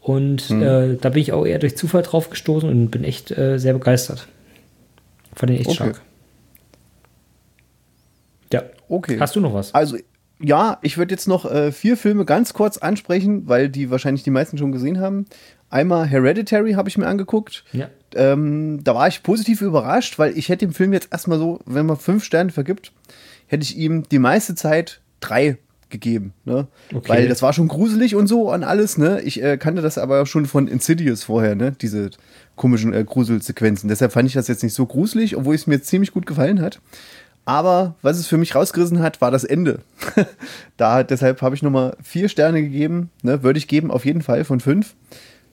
Und Hm. äh, da bin ich auch eher durch Zufall drauf gestoßen und bin echt äh, sehr begeistert. Fand den echt Okay. stark. Okay. Hast du noch was? Also, ja, ich würde jetzt noch äh, vier Filme ganz kurz ansprechen, weil die wahrscheinlich die meisten schon gesehen haben. Einmal Hereditary habe ich mir angeguckt. Ja. Ähm, da war ich positiv überrascht, weil ich hätte dem Film jetzt erstmal so, wenn man fünf Sterne vergibt, hätte ich ihm die meiste Zeit drei gegeben. Ne? Okay. Weil das war schon gruselig und so und alles. Ne? Ich äh, kannte das aber schon von Insidious vorher, ne? diese komischen äh, Gruselsequenzen. Deshalb fand ich das jetzt nicht so gruselig, obwohl es mir ziemlich gut gefallen hat. Aber was es für mich rausgerissen hat, war das Ende. da deshalb habe ich nochmal vier Sterne gegeben. Ne? Würde ich geben, auf jeden Fall von fünf.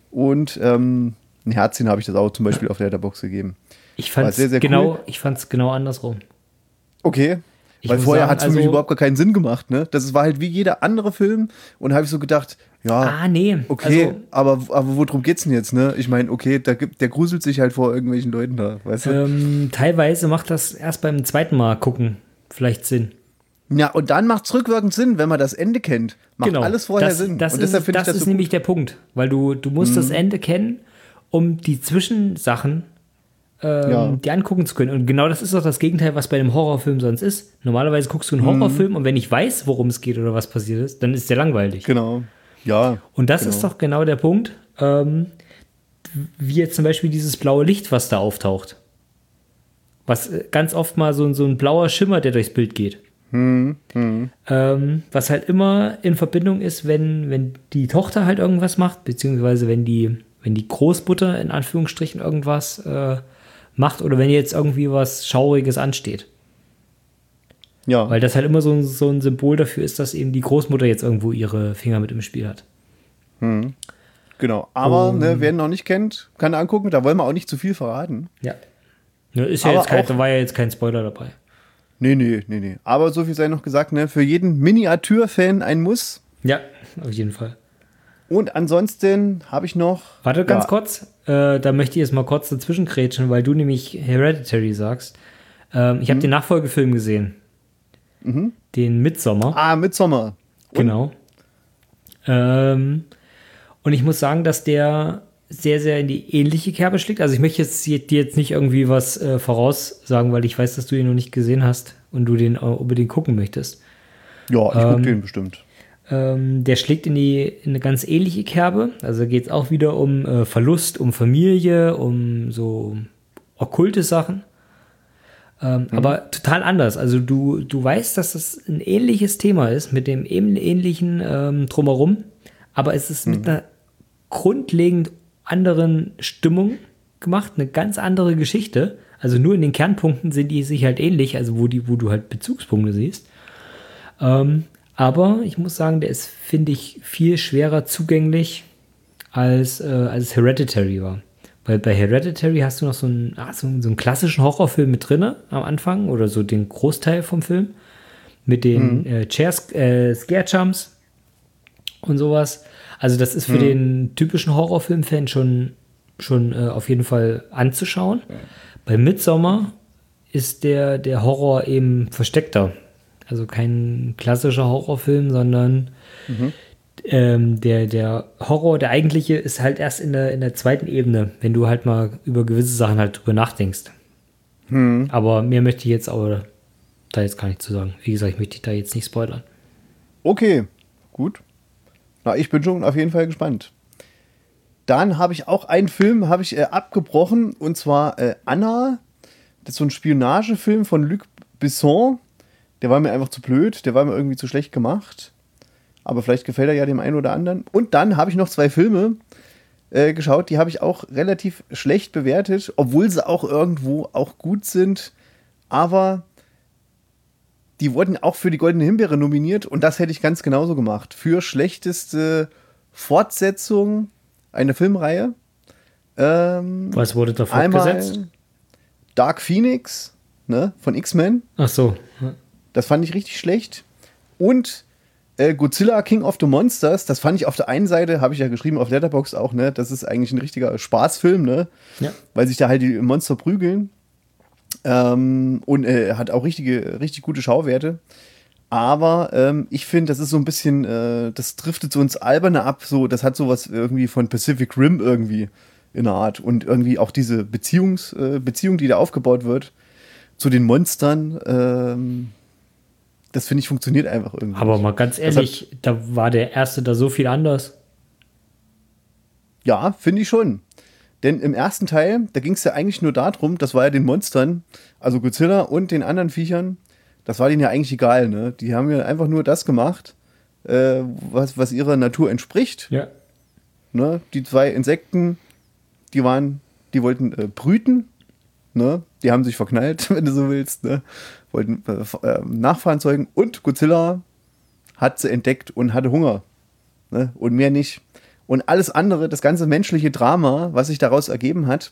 Und ähm, ein Herzchen habe ich das auch zum Beispiel auf der Letterbox gegeben. Ich fand es genau, cool. ich genau andersrum. Okay. Ich Weil vorher hat es für mich also- überhaupt gar keinen Sinn gemacht. Ne? Das war halt wie jeder andere Film. Und habe ich so gedacht, ja, Ah, nee. okay, Also, aber, aber worum geht's denn jetzt? Ne? Ich meine, okay, da gibt, der gruselt sich halt vor irgendwelchen Leuten da. Weißt du? ähm, teilweise macht das erst beim zweiten Mal gucken vielleicht Sinn. Ja, und dann macht es rückwirkend Sinn, wenn man das Ende kennt. Macht alles vorher Genau. das, Sinn. Das und ist, deshalb das das ist so nämlich gut. der Punkt, weil du, du musst das Ende kennen, um die Zwischensachen ähm, Ja. die angucken zu können. Und genau das ist auch das Gegenteil, was bei einem Horrorfilm sonst ist. Normalerweise guckst du einen Mhm. Horrorfilm und wenn ich weiß, worum es geht oder was passiert ist, dann ist der langweilig. Genau. Ja. Und das genau. ist doch genau der Punkt, ähm, wie jetzt zum Beispiel dieses blaue Licht, was da auftaucht. Was äh, ganz oft mal so, so ein blauer Schimmer, der durchs Bild geht. Ähm, was halt immer in Verbindung ist, wenn, wenn die Tochter halt irgendwas macht, beziehungsweise wenn die, wenn die Großmutter in Anführungsstrichen irgendwas äh, macht oder wenn jetzt irgendwie was Schauriges ansteht. Ja. Weil das halt immer so ein, so ein Symbol dafür ist, dass eben die Großmutter jetzt irgendwo ihre Finger mit im Spiel hat. genau. Aber ne, wer ihn noch nicht kennt, kann angucken. Da wollen wir auch nicht zu viel verraten. Ja. Ne, ist ja Aber jetzt kein, da war ja jetzt kein Spoiler dabei. Nee, nee, nee, nee. Aber so viel sei noch gesagt, ne? Für jeden Miniaturfan ein Muss. Ja, auf jeden Fall. Und ansonsten habe ich noch. Warte ganz ja, kurz, äh, da möchte ich jetzt mal kurz dazwischen grätschen, weil du nämlich Hereditary sagst. Ähm, Mhm. ich habe den Nachfolgefilm gesehen. Den Midsommer. Ah, Midsommar. Genau. Ähm, und ich muss sagen, dass der sehr, sehr in die ähnliche Kerbe schlägt. Also ich möchte jetzt dir jetzt nicht irgendwie was äh, voraussagen, weil ich weiß, dass du ihn noch nicht gesehen hast und du den unbedingt gucken möchtest. Ja, ich gucke Ähm, den bestimmt. Ähm, der schlägt in, die, in eine ganz ähnliche Kerbe. Also geht es auch wieder um äh, Verlust, um Familie, um so okkulte Sachen. Ähm, Aber total anders. Also du, du weißt, dass das ein ähnliches Thema ist, mit dem ähn- ähnlichen ähm, Drumherum. Aber es ist mit einer grundlegend anderen Stimmung gemacht, eine ganz andere Geschichte. Also nur in den Kernpunkten sind die sich halt ähnlich, also wo, die, wo du halt Bezugspunkte siehst. Ähm, aber ich muss sagen, der ist, finde ich, viel schwerer zugänglich als, äh, als Hereditary war. Weil bei Hereditary hast du noch so einen, ah, so, so einen klassischen Horrorfilm mit drinne am Anfang oder so den Großteil vom Film mit den äh, Chair, äh, Scare Jumps und sowas. Also das ist für den typischen Horrorfilm-Fan schon, schon äh, auf jeden Fall anzuschauen. Bei Midsommar ist der, der Horror eben versteckter. Also kein klassischer Horrorfilm, sondern ähm, der, der Horror, der eigentliche, ist halt erst in der, in der zweiten Ebene, wenn du halt mal über gewisse Sachen halt drüber nachdenkst. Aber mehr möchte ich jetzt aber da jetzt gar nicht zu sagen. Wie gesagt, ich möchte dich da jetzt nicht spoilern. Okay, gut. Na, ich bin schon auf jeden Fall gespannt. Dann habe ich auch einen Film, habe ich äh, abgebrochen, und zwar äh, Anna. Das ist so ein Spionagefilm von Luc Besson. Der war mir einfach zu blöd, der war mir irgendwie zu schlecht gemacht. Aber vielleicht gefällt er ja dem einen oder anderen. Und dann habe ich noch zwei Filme äh, geschaut, die habe ich auch relativ schlecht bewertet, obwohl sie auch irgendwo auch gut sind. Aber die wurden auch für die Goldene Himbeere nominiert und das hätte ich ganz genauso gemacht. Für schlechteste Fortsetzung einer Filmreihe. Ähm, Was wurde da fortgesetzt? Dark Phoenix ne, von X-Men. Ach so. Das fand ich richtig schlecht. Und äh, Godzilla King of the Monsters, das fand ich auf der einen Seite, habe ich ja geschrieben auf Letterboxd auch, ne, das ist eigentlich ein richtiger Spaßfilm, ne? Ja. Weil sich da halt die Monster prügeln. Ähm, und äh, hat auch richtige, richtig gute Schauwerte. Aber ähm, ich finde, das ist so ein bisschen, äh, das driftet so ins Alberne ab. So, das hat sowas irgendwie von Pacific Rim irgendwie in der Art. Und irgendwie auch diese Beziehungs, äh, Beziehung, die da aufgebaut wird zu den Monstern, ähm, das finde ich funktioniert einfach irgendwie. Aber mal ganz Das hat- ehrlich, da war der erste da so viel anders. Ja, finde ich schon. Denn im ersten Teil, da ging es ja eigentlich nur darum, das war ja den Monstern, also Godzilla und den anderen Viechern, das war denen ja eigentlich egal, ne? Die haben ja einfach nur das gemacht, äh, was, was ihrer Natur entspricht. Ja. Ne? Die zwei Insekten, die waren, die wollten äh, brüten, ne? Die haben sich verknallt, wenn du so willst, ne? Wollten äh, f- äh, Nachfahren zeugen und Godzilla hat sie entdeckt und hatte Hunger. Ne? Und mehr nicht. Und alles andere, das ganze menschliche Drama, was sich daraus ergeben hat,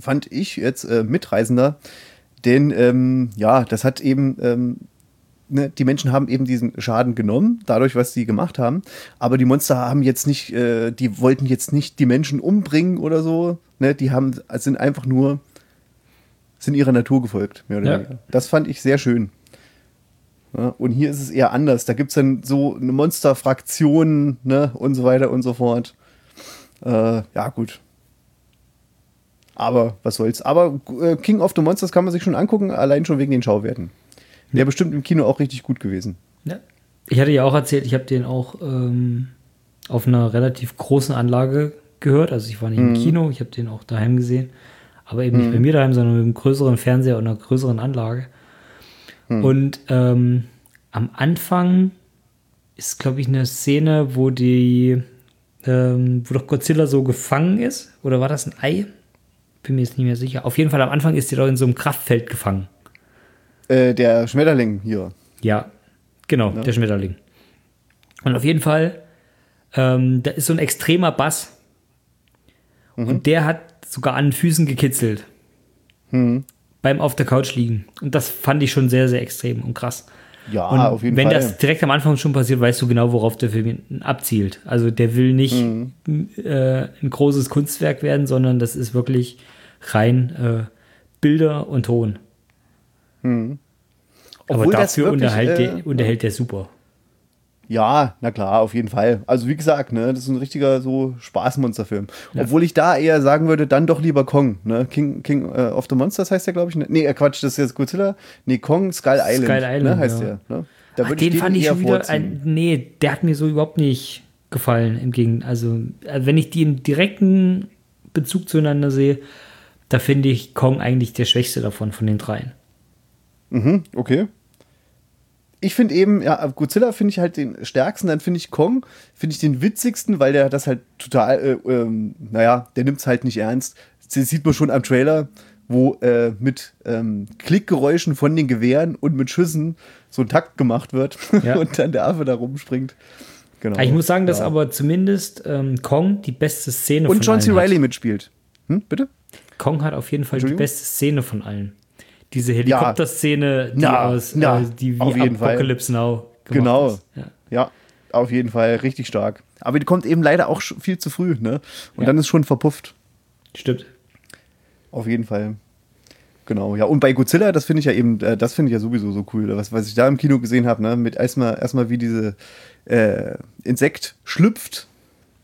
fand ich jetzt äh, Mitreisender Denn ähm, ja, das hat eben, ähm, ne, die Menschen haben eben diesen Schaden genommen, dadurch, was sie gemacht haben. Aber die Monster haben jetzt nicht, äh, die wollten jetzt nicht die Menschen umbringen oder so. Ne? Die haben, sind einfach nur, sind ihrer Natur gefolgt, mehr oder Ja. weniger. Das fand ich sehr schön. Ja, und hier ist es eher anders. Da gibt es dann so eine Monsterfraktion ne, und so weiter und so fort. Äh, ja, gut. Aber was soll's. Aber äh, King of the Monsters kann man sich schon angucken, allein schon wegen den Schauwerten. Wäre bestimmt im Kino auch richtig gut gewesen. Ja. Ich hatte ja auch erzählt, ich habe den auch ähm, auf einer relativ großen Anlage gehört. Also ich war nicht im Kino, ich habe den auch daheim gesehen. Aber eben nicht bei mir daheim, sondern mit einem größeren Fernseher und einer größeren Anlage. Und ähm, am Anfang ist, glaube ich, eine Szene, wo die, ähm, wo doch Godzilla so gefangen ist. Oder war das ein Ei? Bin mir jetzt nicht mehr sicher. Auf jeden Fall am Anfang ist die doch in so einem Kraftfeld gefangen. Äh, der Schmetterling hier. Ja, genau, der Schmetterling. Und auf jeden Fall, ähm, da ist so ein extremer Bass. Und der hat sogar an den Füßen gekitzelt. Beim auf der Couch liegen. Und das fand ich schon sehr, sehr extrem und krass. Ja, Und auf jeden wenn Fall. das direkt am Anfang schon passiert, weißt du genau, worauf der Film abzielt. Also der will nicht Mhm. äh, ein großes Kunstwerk werden, sondern das ist wirklich rein äh, Bilder und Ton. Aber Obwohl das dafür wirklich, unterhält, äh, der, unterhält der super. Ja, na klar, auf jeden Fall. Also wie gesagt, ne, das ist ein richtiger so Spaßmonsterfilm. Obwohl ich da eher sagen würde, dann doch lieber Kong, ne? King, King äh, of the Monsters heißt der, glaube ich. Ne? Nee, äh, Quatsch, das ist jetzt Godzilla. Nee, Kong Skull Island, Skull Island, ne, heißt ja. der. Ne? Da Ach, würde den fand ich schon wieder ein, nee, der hat mir so überhaupt nicht gefallen. Im Gegenteil, also äh, wenn ich die im direkten Bezug zueinander sehe, da finde ich Kong eigentlich der schwächste davon, von den dreien. Mhm, okay. Ich finde eben, ja, Godzilla finde ich halt den stärksten, dann finde ich Kong, finde ich den witzigsten, weil der das halt total, äh, ähm, naja, der nimmt es halt nicht ernst. Das sieht man schon am Trailer, wo äh, mit ähm, Klickgeräuschen von den Gewehren und mit Schüssen so ein Takt gemacht wird Ja. und dann der Affe da rumspringt. Genau. Ich muss sagen, dass ja. aber zumindest ähm, Kong die beste Szene Und John C. allen hat. Reilly mitspielt. Hm, bitte? Kong hat auf jeden Fall die beste Szene von allen. Diese Helikopterszene, die Na, aus na, äh, die wie jeden Fall. Apocalypse Now gemacht Genau. ist. Ja. Ja, auf jeden Fall richtig stark. Aber die kommt eben leider auch viel zu früh, ne? Und Ja. dann ist schon verpufft. Stimmt. Auf jeden Fall. Genau, ja. Und bei Godzilla, das finde ich ja eben, äh, das finde ich ja sowieso so cool. Was, was ich da im Kino gesehen habe, ne, mit erstmal, erstmal wie diese äh, Insekt schlüpft.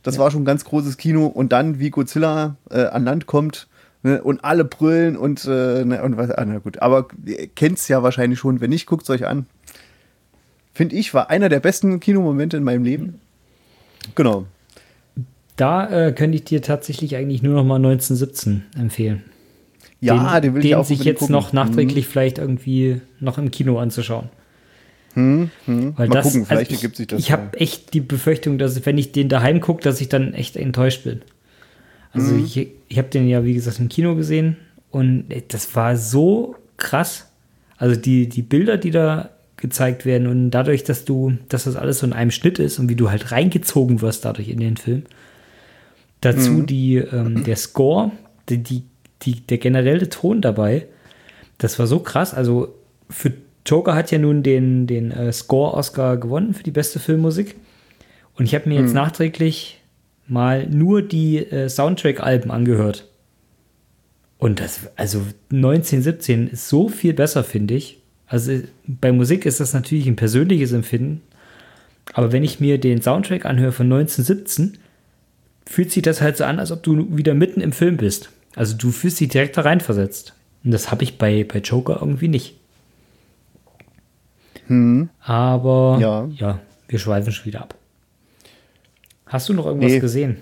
Das war schon ein ganz großes Kino. Und dann, wie Godzilla äh, an Land kommt ne, und alle brüllen und, äh, ne, und was, ah, na gut. Aber ihr kennt's ja wahrscheinlich schon. Wenn nicht, guckt's euch an. Finde ich, war einer der besten Kinomomente in meinem Leben. Genau. Da äh, könnte ich dir tatsächlich eigentlich nur noch mal 1917 empfehlen. Ja, den, will ich auch sich jetzt gucken. noch nachträglich vielleicht irgendwie noch im Kino anzuschauen. Hm, hm. Weil Mal das, gucken, vielleicht also ich, ergibt sich das. Ich habe echt die Befürchtung, dass wenn ich den daheim gucke, dass ich dann echt enttäuscht bin. Also Mhm. ich, ich habe den ja, wie gesagt, im Kino gesehen und äh, das war so krass. Also die, die Bilder, die da gezeigt werden und dadurch, dass du, dass das alles so in einem Schnitt ist und wie du halt reingezogen wirst dadurch in den Film. Dazu Mhm. die, ähm, der Score, die, die, die, der generelle Ton dabei, das war so krass. Also für Joker hat ja nun den, den äh, Score-Oscar gewonnen für die beste Filmmusik. Und ich habe mir jetzt nachträglich mal nur die äh, Soundtrack-Alben angehört. Und das, also 1917 ist so viel besser, finde ich. Also bei Musik ist das natürlich ein persönliches Empfinden. Aber wenn ich mir den Soundtrack anhöre von 1917, fühlt sich das halt so an, als ob du wieder mitten im Film bist. Also du fühlst dich direkt da reinversetzt. Und das habe ich bei, bei Joker irgendwie nicht. Aber Ja. ja. wir schweifen schon wieder ab. Hast du noch irgendwas Nee. gesehen?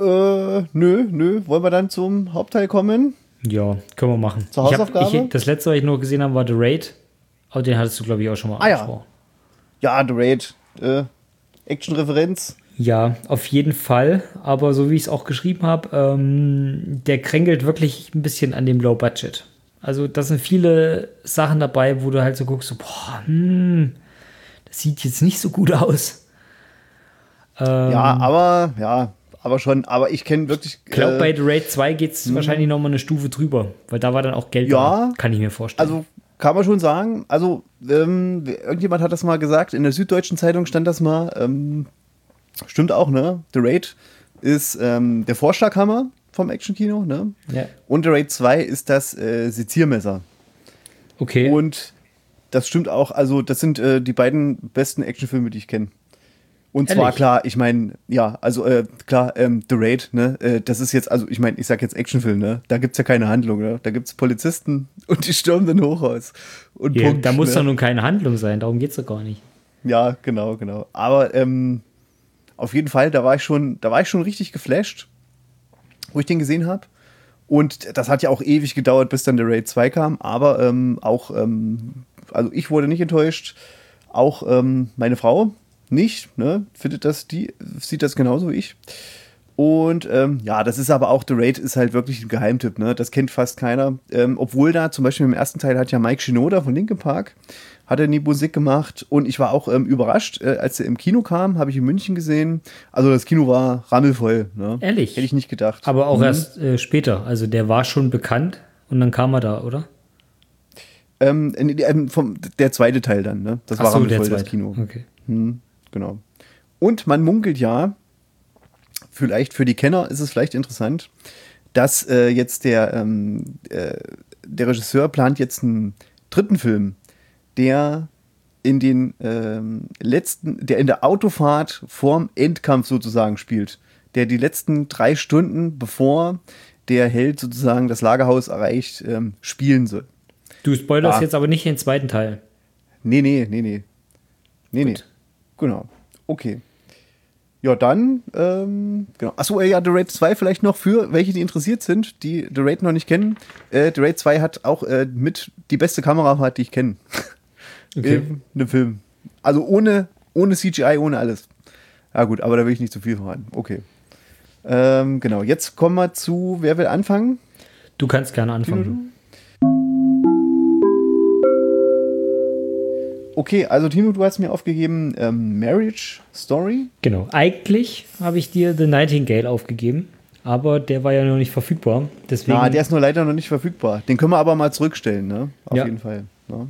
Äh, nö, nö. Wollen wir dann zum Hauptteil kommen? Ja, können wir machen. Zur Ich hab, Hausaufgabe? ich, das letzte, was ich noch gesehen habe, war The Raid. Aber den hattest du, glaube ich, auch schon mal Ah, ja. angesprochen. Ja, The Raid. Äh, Action-Referenz. Ja, auf jeden Fall. Aber so wie ich es auch geschrieben habe, ähm, der krängelt wirklich ein bisschen an dem Low Budget. Also da sind viele Sachen dabei, wo du halt so guckst, so, boah, hm, das sieht jetzt nicht so gut aus. Ähm, Ja, aber, ja, aber schon, aber ich kenne wirklich. Ich glaube, äh, bei The Raid 2 geht es wahrscheinlich noch mal eine Stufe drüber, weil da war dann auch Geld Ja. da, kann ich mir vorstellen. Also kann man schon sagen. Also ähm, irgendjemand hat das mal gesagt. In der Süddeutschen Zeitung stand das mal. Ähm, stimmt auch, ne? The Raid ist ähm, der Vorschlaghammer vom Actionkino, ne? ja. Und The Raid 2 ist das äh, Seziermesser. Okay. Und das stimmt auch. Also das sind äh, die beiden besten Actionfilme, die ich kenne. Und zwar Ehrlich? klar, ich meine, ja, also äh, klar, ähm, The Raid, ne, äh, das ist jetzt, also ich meine, ich sag jetzt Actionfilm, ne, da gibt's ja keine Handlung, ne, da gibt's Polizisten und die stürmen den Hochhaus. Und ja, Punkt, da muss ne? doch nun keine Handlung sein, darum geht es doch gar nicht. Ja, genau, genau. Aber ähm, auf jeden Fall, da war ich schon, da war ich schon richtig geflasht, wo ich den gesehen habe. Und das hat ja auch ewig gedauert, bis dann der Raid 2 kam. Aber ähm, auch, ähm, also ich wurde nicht enttäuscht. Auch ähm, meine Frau nicht, ne? Findet das, die sieht das genauso wie ich. Und ähm, ja, das ist aber auch, The Raid ist halt wirklich ein Geheimtipp, ne? Das kennt fast keiner. Ähm, obwohl da zum Beispiel im ersten Teil hat ja Mike Shinoda von Linkin Park, hat er die Musik gemacht und ich war auch ähm, überrascht, äh, als er im Kino kam, habe ich in München gesehen. Also das Kino war rammelvoll, ne? Ehrlich? Hätte ich nicht gedacht. Aber auch Mhm. erst äh, später. Also der war schon bekannt und dann kam er da, oder? Ähm, vom, der zweite Teil dann, ne? Das war Ach so, rammelvoll, das. Kino. Okay. Hm, genau. Und man munkelt ja, vielleicht für die Kenner ist es vielleicht interessant, dass äh, jetzt der, ähm, äh, der Regisseur plant jetzt einen dritten Film, der in den ähm, letzten, der in der Autofahrt vorm Endkampf sozusagen spielt. Der die letzten drei Stunden, bevor der Held sozusagen das Lagerhaus erreicht, ähm, spielen soll. Du spoilerst Ah. jetzt aber nicht den zweiten Teil. Nee, nee, nee, nee. Nee, nee. Genau. Okay. Ja, dann, ähm, genau. Achso, äh, ja, The Raid 2 vielleicht noch für welche, die interessiert sind, die The Raid noch nicht kennen. Äh, The Raid 2 hat auch äh, mit die beste Kamerafahrt, die ich kenne. Okay. In einem Film. Also ohne, ohne CGI, ohne alles. Ja, gut, aber da will ich nicht zu viel verraten. Okay. Ähm, genau, jetzt kommen wir zu, wer will anfangen? Du kannst gerne anfangen. Okay, also Tino, du hast mir aufgegeben ähm, Marriage Story. Genau. Eigentlich habe ich dir The Nightingale aufgegeben, aber der war ja noch nicht verfügbar. Deswegen. Ja, der ist nur leider noch nicht verfügbar. Den können wir aber mal zurückstellen, ne? Auf Ja. jeden Fall. Ne?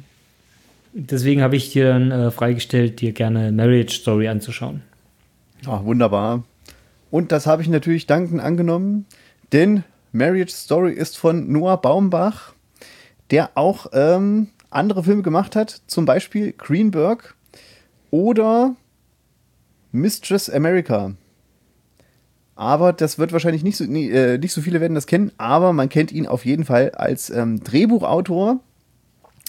Deswegen habe ich dir dann äh, freigestellt, dir gerne Marriage Story anzuschauen. Ah, wunderbar. Und das habe ich natürlich dankend angenommen, denn Marriage Story ist von Noah Baumbach, der auch ähm, andere Filme gemacht hat, zum Beispiel Greenberg oder Mistress America. Aber das wird wahrscheinlich nicht so, nie, äh, nicht so viele werden das kennen, aber man kennt ihn auf jeden Fall als ähm, Drehbuchautor.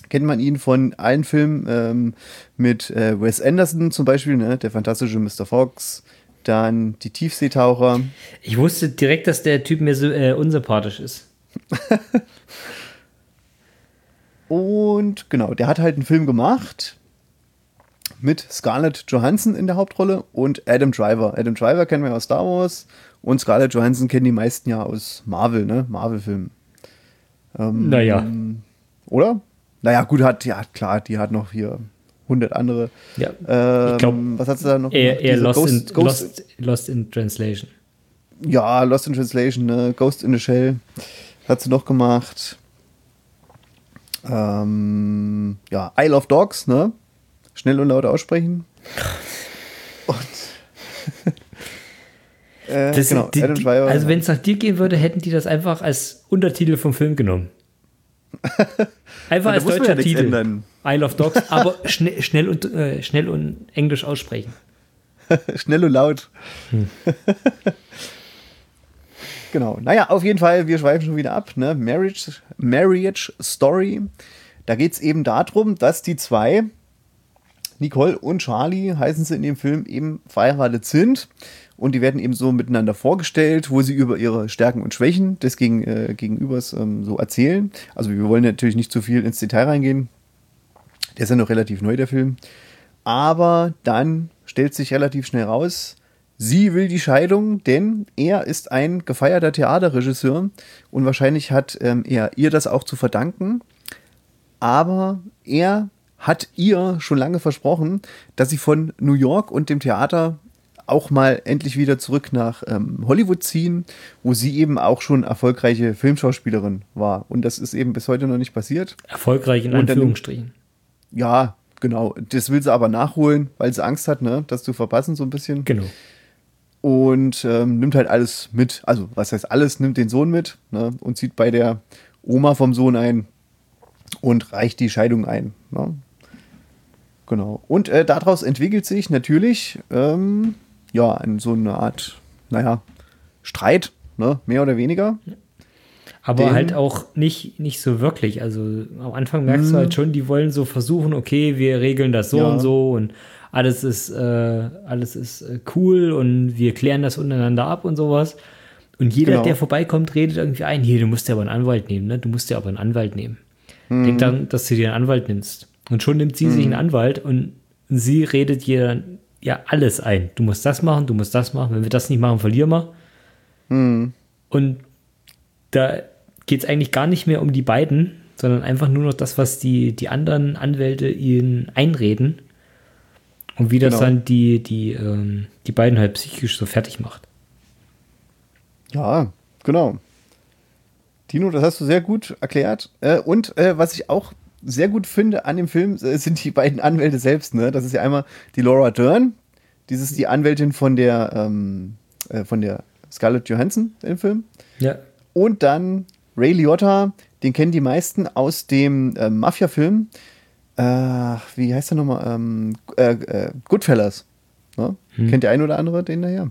Kennt man ihn von allen Filmen ähm, mit äh, Wes Anderson zum Beispiel, ne? der fantastische Mr. Fox, dann die Tiefseetaucher. Ich wusste direkt, dass der Typ mir so äh, unsympathisch ist. Und genau, der hat halt einen Film gemacht mit Scarlett Johansson in der Hauptrolle und Adam Driver. Adam Driver kennen wir ja aus Star Wars und Scarlett Johansson kennen die meisten ja aus Marvel, ne? Marvel-Filmen. Ähm, Naja. Oder? Naja, gut, hat, ja, klar, die hat noch hier 100 andere. Ja. Ähm, Ich glaub, was hat sie da noch? Eher, gemacht? eher lost, in, Ghost, Ghost, lost, lost in Translation. Ja, Lost in Translation, ne? Ghost in the Shell hat sie noch gemacht. Ähm, ja, Isle of Dogs, ne? Schnell und laut aussprechen. Und äh, Das, genau, die, Adam Driver. also wenn es nach dir gehen würde, hätten die das einfach als Untertitel vom Film genommen. Einfach als deutscher ja Titel. ändern. Isle of Dogs, aber schnell, schnell, und, äh, schnell und englisch aussprechen. Schnell und laut. Hm. Genau. Naja, auf jeden Fall, wir schweifen schon wieder ab. Ne? Marriage, Marriage Story. Da geht es eben darum, dass die zwei, Nicole und Charlie, heißen sie in dem Film, eben verheiratet sind. Und die werden eben so miteinander vorgestellt, wo sie über ihre Stärken und Schwächen des Gegen, äh, Gegenübers ähm, so erzählen. Also wir wollen natürlich nicht zu viel ins Detail reingehen. Der ist ja noch relativ neu, der Film. Aber dann stellt sich relativ schnell raus, sie will die Scheidung, denn er ist ein gefeierter Theaterregisseur und wahrscheinlich hat ähm, er ihr das auch zu verdanken. Aber er hat ihr schon lange versprochen, dass sie von New York und dem Theater auch mal endlich wieder zurück nach ähm, Hollywood ziehen, wo sie eben auch schon erfolgreiche Filmschauspielerin war. Und das ist eben bis heute noch nicht passiert. Erfolgreich in Und dann- Anführungsstrichen. Ja, genau. Das will sie aber nachholen, weil sie Angst hat, ne, das zu verpassen so ein bisschen. Genau. Und ähm, nimmt halt alles mit. Also, was heißt alles? Nimmt den Sohn mit ne? und zieht bei der Oma vom Sohn ein und reicht die Scheidung ein. Ne? Genau. Und äh, daraus entwickelt sich natürlich ähm, ja so eine Art, naja, Streit, ne? mehr oder weniger. Aber Den- halt auch nicht, nicht so wirklich. Also am Anfang merkst du halt schon, die wollen so versuchen, okay, wir regeln das so Ja. und so und alles ist, äh, alles ist äh, cool und wir klären das untereinander ab und sowas. Und jeder, Genau. der vorbeikommt, redet irgendwie ein, hier, du musst dir aber einen Anwalt nehmen, ne? Du musst dir aber einen Anwalt nehmen. Denk dann, dass du dir einen Anwalt nimmst. Und schon nimmt sie sich einen Anwalt und sie redet jeder ja alles ein. Du musst das machen, du musst das machen. Wenn wir das nicht machen, verlieren wir. Und da geht es eigentlich gar nicht mehr um die beiden, sondern einfach nur noch das, was die, die anderen Anwälte ihnen einreden und wie das Genau. dann die, die, ähm, die beiden halt psychisch so fertig macht. Ja, genau. Tino, das hast du sehr gut erklärt. Äh, und äh, was ich auch sehr gut finde an dem Film, äh, sind die beiden Anwälte selbst. Ne? Das ist ja einmal die Laura Dern, ist die Anwältin von der, ähm, äh, von der Scarlett Johansson im Film. Ja. Und dann Ray Liotta, den kennen die meisten aus dem äh, Mafia-Film. Äh, wie heißt der nochmal? Ähm, äh, äh, Goodfellas. Ne? Kennt der ein oder andere den daher?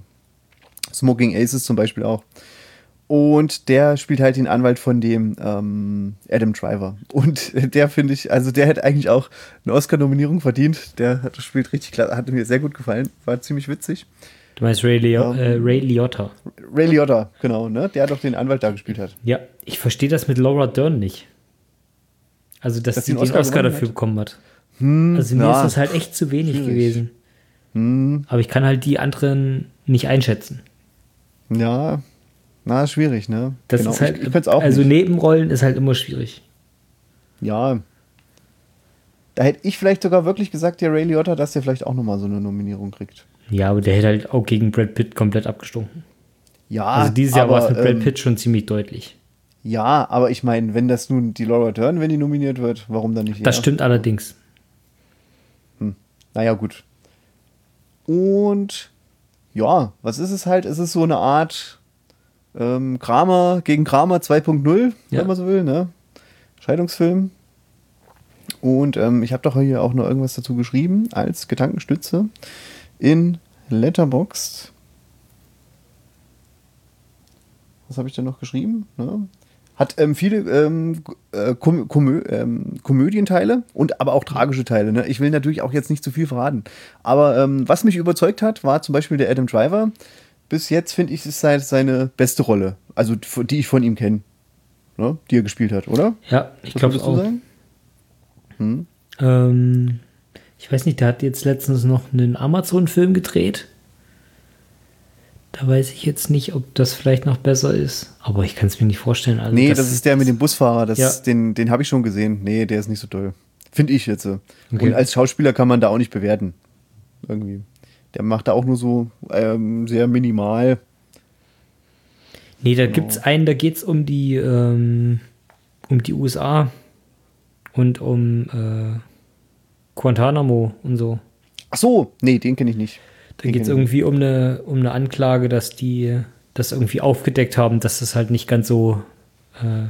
Smoking Aces zum Beispiel auch. Und der spielt halt den Anwalt von dem ähm, Adam Driver. Und der finde ich, also der hätte eigentlich auch eine Oscar-Nominierung verdient. Der hat, spielt richtig klar, hat mir sehr gut gefallen, war ziemlich witzig. Du meinst Ray, Leo, Ähm. äh, Ray Liotta. Ray Liotta, genau, ne? Der hat auch den Anwalt da gespielt hat. Ja, ich verstehe das mit Laura Dern nicht. Also, dass, Dass sie den Oscar, Oscar dafür hat? bekommen hat. also, mir ja. ist das halt echt zu wenig Schwierig. gewesen. Aber ich kann halt die anderen nicht einschätzen. Ja, na, schwierig, ne? Das Genau, ist halt, ich, ich auch also nicht. Nebenrollen ist halt immer schwierig. Ja. Da hätte ich vielleicht sogar wirklich gesagt, der Ray Liotta, dass der vielleicht auch nochmal so eine Nominierung kriegt. Ja, aber der hätte halt auch gegen Brad Pitt komplett abgestunken. Ja, Also dieses Jahr war es mit Brad ähm, Pitt schon ziemlich deutlich. Ja, aber ich meine, wenn das nun die Laura Dern, wenn die nominiert wird, warum dann nicht Das er? stimmt allerdings. Naja, gut. Und ja, was ist es halt? Es ist so eine Art ähm, Kramer gegen Kramer 2.0, Ja. wenn man so will, ne? Scheidungsfilm. Und ähm, ich habe doch hier auch noch irgendwas dazu geschrieben als Gedankenstütze in Letterboxd. Was habe ich denn noch geschrieben? Ne? Hat ähm, viele ähm, äh, Kom Komö ähm, Komödienteile und aber auch tragische Teile. Ne? Ich will natürlich auch jetzt nicht zu viel verraten. Aber ähm, was mich überzeugt hat, war zum Beispiel der Adam Driver. Bis jetzt finde ich, ist seine, seine beste Rolle. Also die ich von ihm kenne. Ne? Die er gespielt hat, oder? Ja, ich glaube auch. sagen? Ähm, ich weiß nicht, der hat jetzt letztens noch einen Amazon-Film gedreht. Da weiß ich jetzt nicht, ob das vielleicht noch besser ist. Aber ich kann es mir nicht vorstellen. Also Nee, das, ist der mit dem Busfahrer. Das, Ja. Den, den habe ich schon gesehen. Nee, der ist nicht so toll. Finde ich jetzt. Okay. Und als Schauspieler kann man da auch nicht bewerten. Irgendwie. Der macht da auch nur so ähm, sehr minimal. Nee, da gibt's einen, da geht's um die, ähm, um die USA und um äh, Guantanamo und so. Ach so, nee, den kenne ich nicht. Da Den geht es ich irgendwie um eine, um eine Anklage, dass die das irgendwie aufgedeckt haben, dass das halt nicht ganz so äh,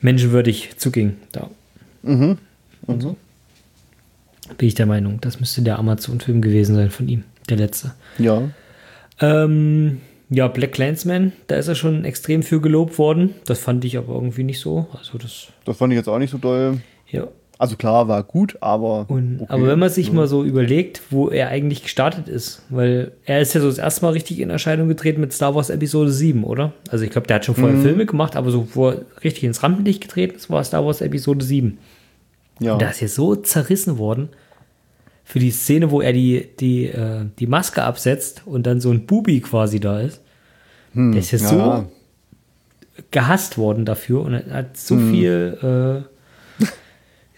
menschenwürdig zuging. Da. Mhm. Und so. Bin ich der Meinung. Das müsste der Amazon-Film gewesen sein von ihm, der letzte. Ja. Ähm, ja, Black Clansman, da ist er schon extrem für gelobt worden. Das fand ich aber irgendwie nicht so. Also das, Das fand ich jetzt auch nicht so doll. ja. Also klar, war gut, aber. Und, okay. Aber wenn man sich mal so überlegt, wo er eigentlich gestartet ist, weil er ist ja so das erste Mal richtig in Erscheinung getreten mit Star Wars Episode 7, oder? Also ich glaube, der hat schon Mhm. vorher Filme gemacht, aber so wo er richtig ins Rampenlicht getreten ist, war Star Wars Episode 7. ja. Und da ist jetzt so zerrissen worden für die Szene, wo er die, die, äh, die Maske absetzt und dann so ein Bubi quasi da ist. der ist Hm, ja. so gehasst worden dafür und er hat so Hm. viel äh,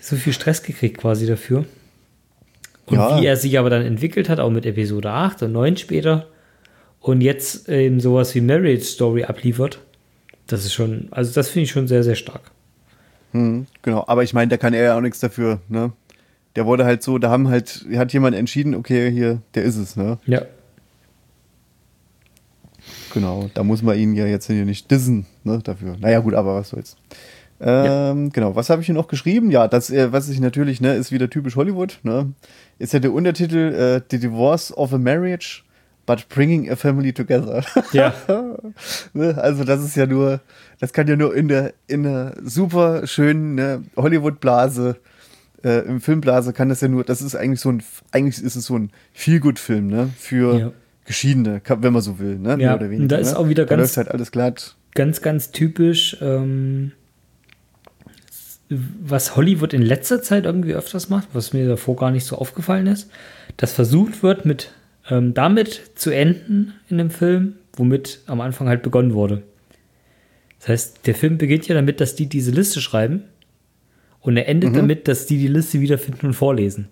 so viel Stress gekriegt quasi dafür. Und Ja. wie er sich aber dann entwickelt hat, auch mit Episode 8 und 9 später. Und jetzt eben sowas wie Marriage Story abliefert. Das ist schon, also das finde ich schon sehr, sehr stark. Hm, genau, aber ich meine, da kann er ja auch nichts dafür, ne? Der wurde halt so, da haben halt, hat jemand entschieden, okay, hier, der ist es, ne? Ja. Genau, da muss man ihn ja jetzt hier nicht dissen, ne, dafür. Naja, gut, aber was soll's. Ähm, Genau, was habe ich hier noch geschrieben? Ja, das, äh, was ich natürlich, ne, ist wieder typisch Hollywood, ne? Ist ja der Untertitel äh, The Divorce of a Marriage, but bringing a family together. Ja. ne? Also, das ist ja nur, das kann ja nur in der, in der super schönen ne, Hollywood-Blase, äh, im Filmblase kann das ja nur, das ist eigentlich so ein, eigentlich ist es so ein Feelgood-Film, ne? Für Ja. Geschiedene, wenn man so will, ne? Ja, Mehr oder weniger. und da ist ne? auch wieder da ganz- läuft halt alles glatt. ganz, ganz typisch, ähm, was Hollywood in letzter Zeit irgendwie öfters macht, was mir davor gar nicht so aufgefallen ist, dass versucht wird, mit ähm, damit zu enden in dem Film, womit am Anfang halt begonnen wurde. Das heißt, der Film beginnt ja damit, dass die diese Liste schreiben und er endet damit, dass die die Liste wiederfinden und vorlesen.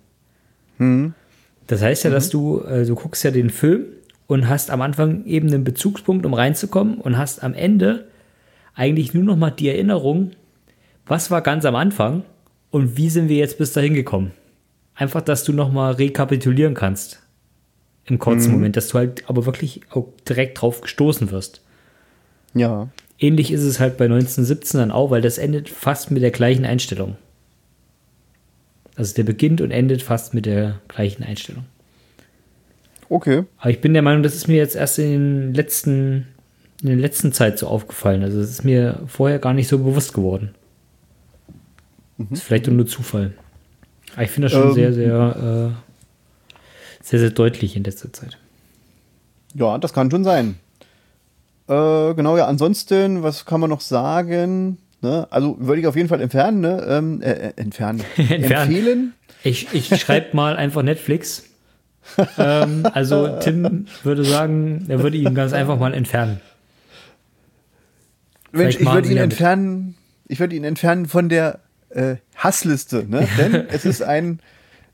Das heißt ja, dass du, äh, du guckst ja den Film und hast am Anfang eben einen Bezugspunkt, um reinzukommen und hast am Ende eigentlich nur noch mal die Erinnerung, was war ganz am Anfang und wie sind wir jetzt bis dahin gekommen. Einfach, dass du noch mal rekapitulieren kannst im kurzen Moment, dass du halt aber wirklich auch direkt drauf gestoßen wirst. Ja. Ähnlich ist es halt bei 1917 dann auch, weil das endet fast mit der gleichen Einstellung. Also der beginnt und endet fast mit der gleichen Einstellung. Okay. Aber ich bin der Meinung, das ist mir jetzt erst in den letzten, in der letzten Zeit so aufgefallen. Also es ist mir vorher gar nicht so bewusst geworden. Ist vielleicht nur Zufall. Aber ich finde das schon Ähm. sehr, sehr, äh, sehr, sehr deutlich in letzter Zeit. Ja, das kann schon sein. Äh, genau, ja, ansonsten, was kann man noch sagen? Ne? Also würde ich auf jeden Fall entfernen, ne? Ähm, äh, äh, entfernen. Entfernen. Empfehlen. Ich, ich schreibe mal einfach Netflix. ähm, also Tim würde sagen, er würde ihn ganz einfach mal entfernen. Mensch, ich würde ihn entfernen, ich würde ihn entfernen von der äh, Hassliste, ne? Denn es ist ein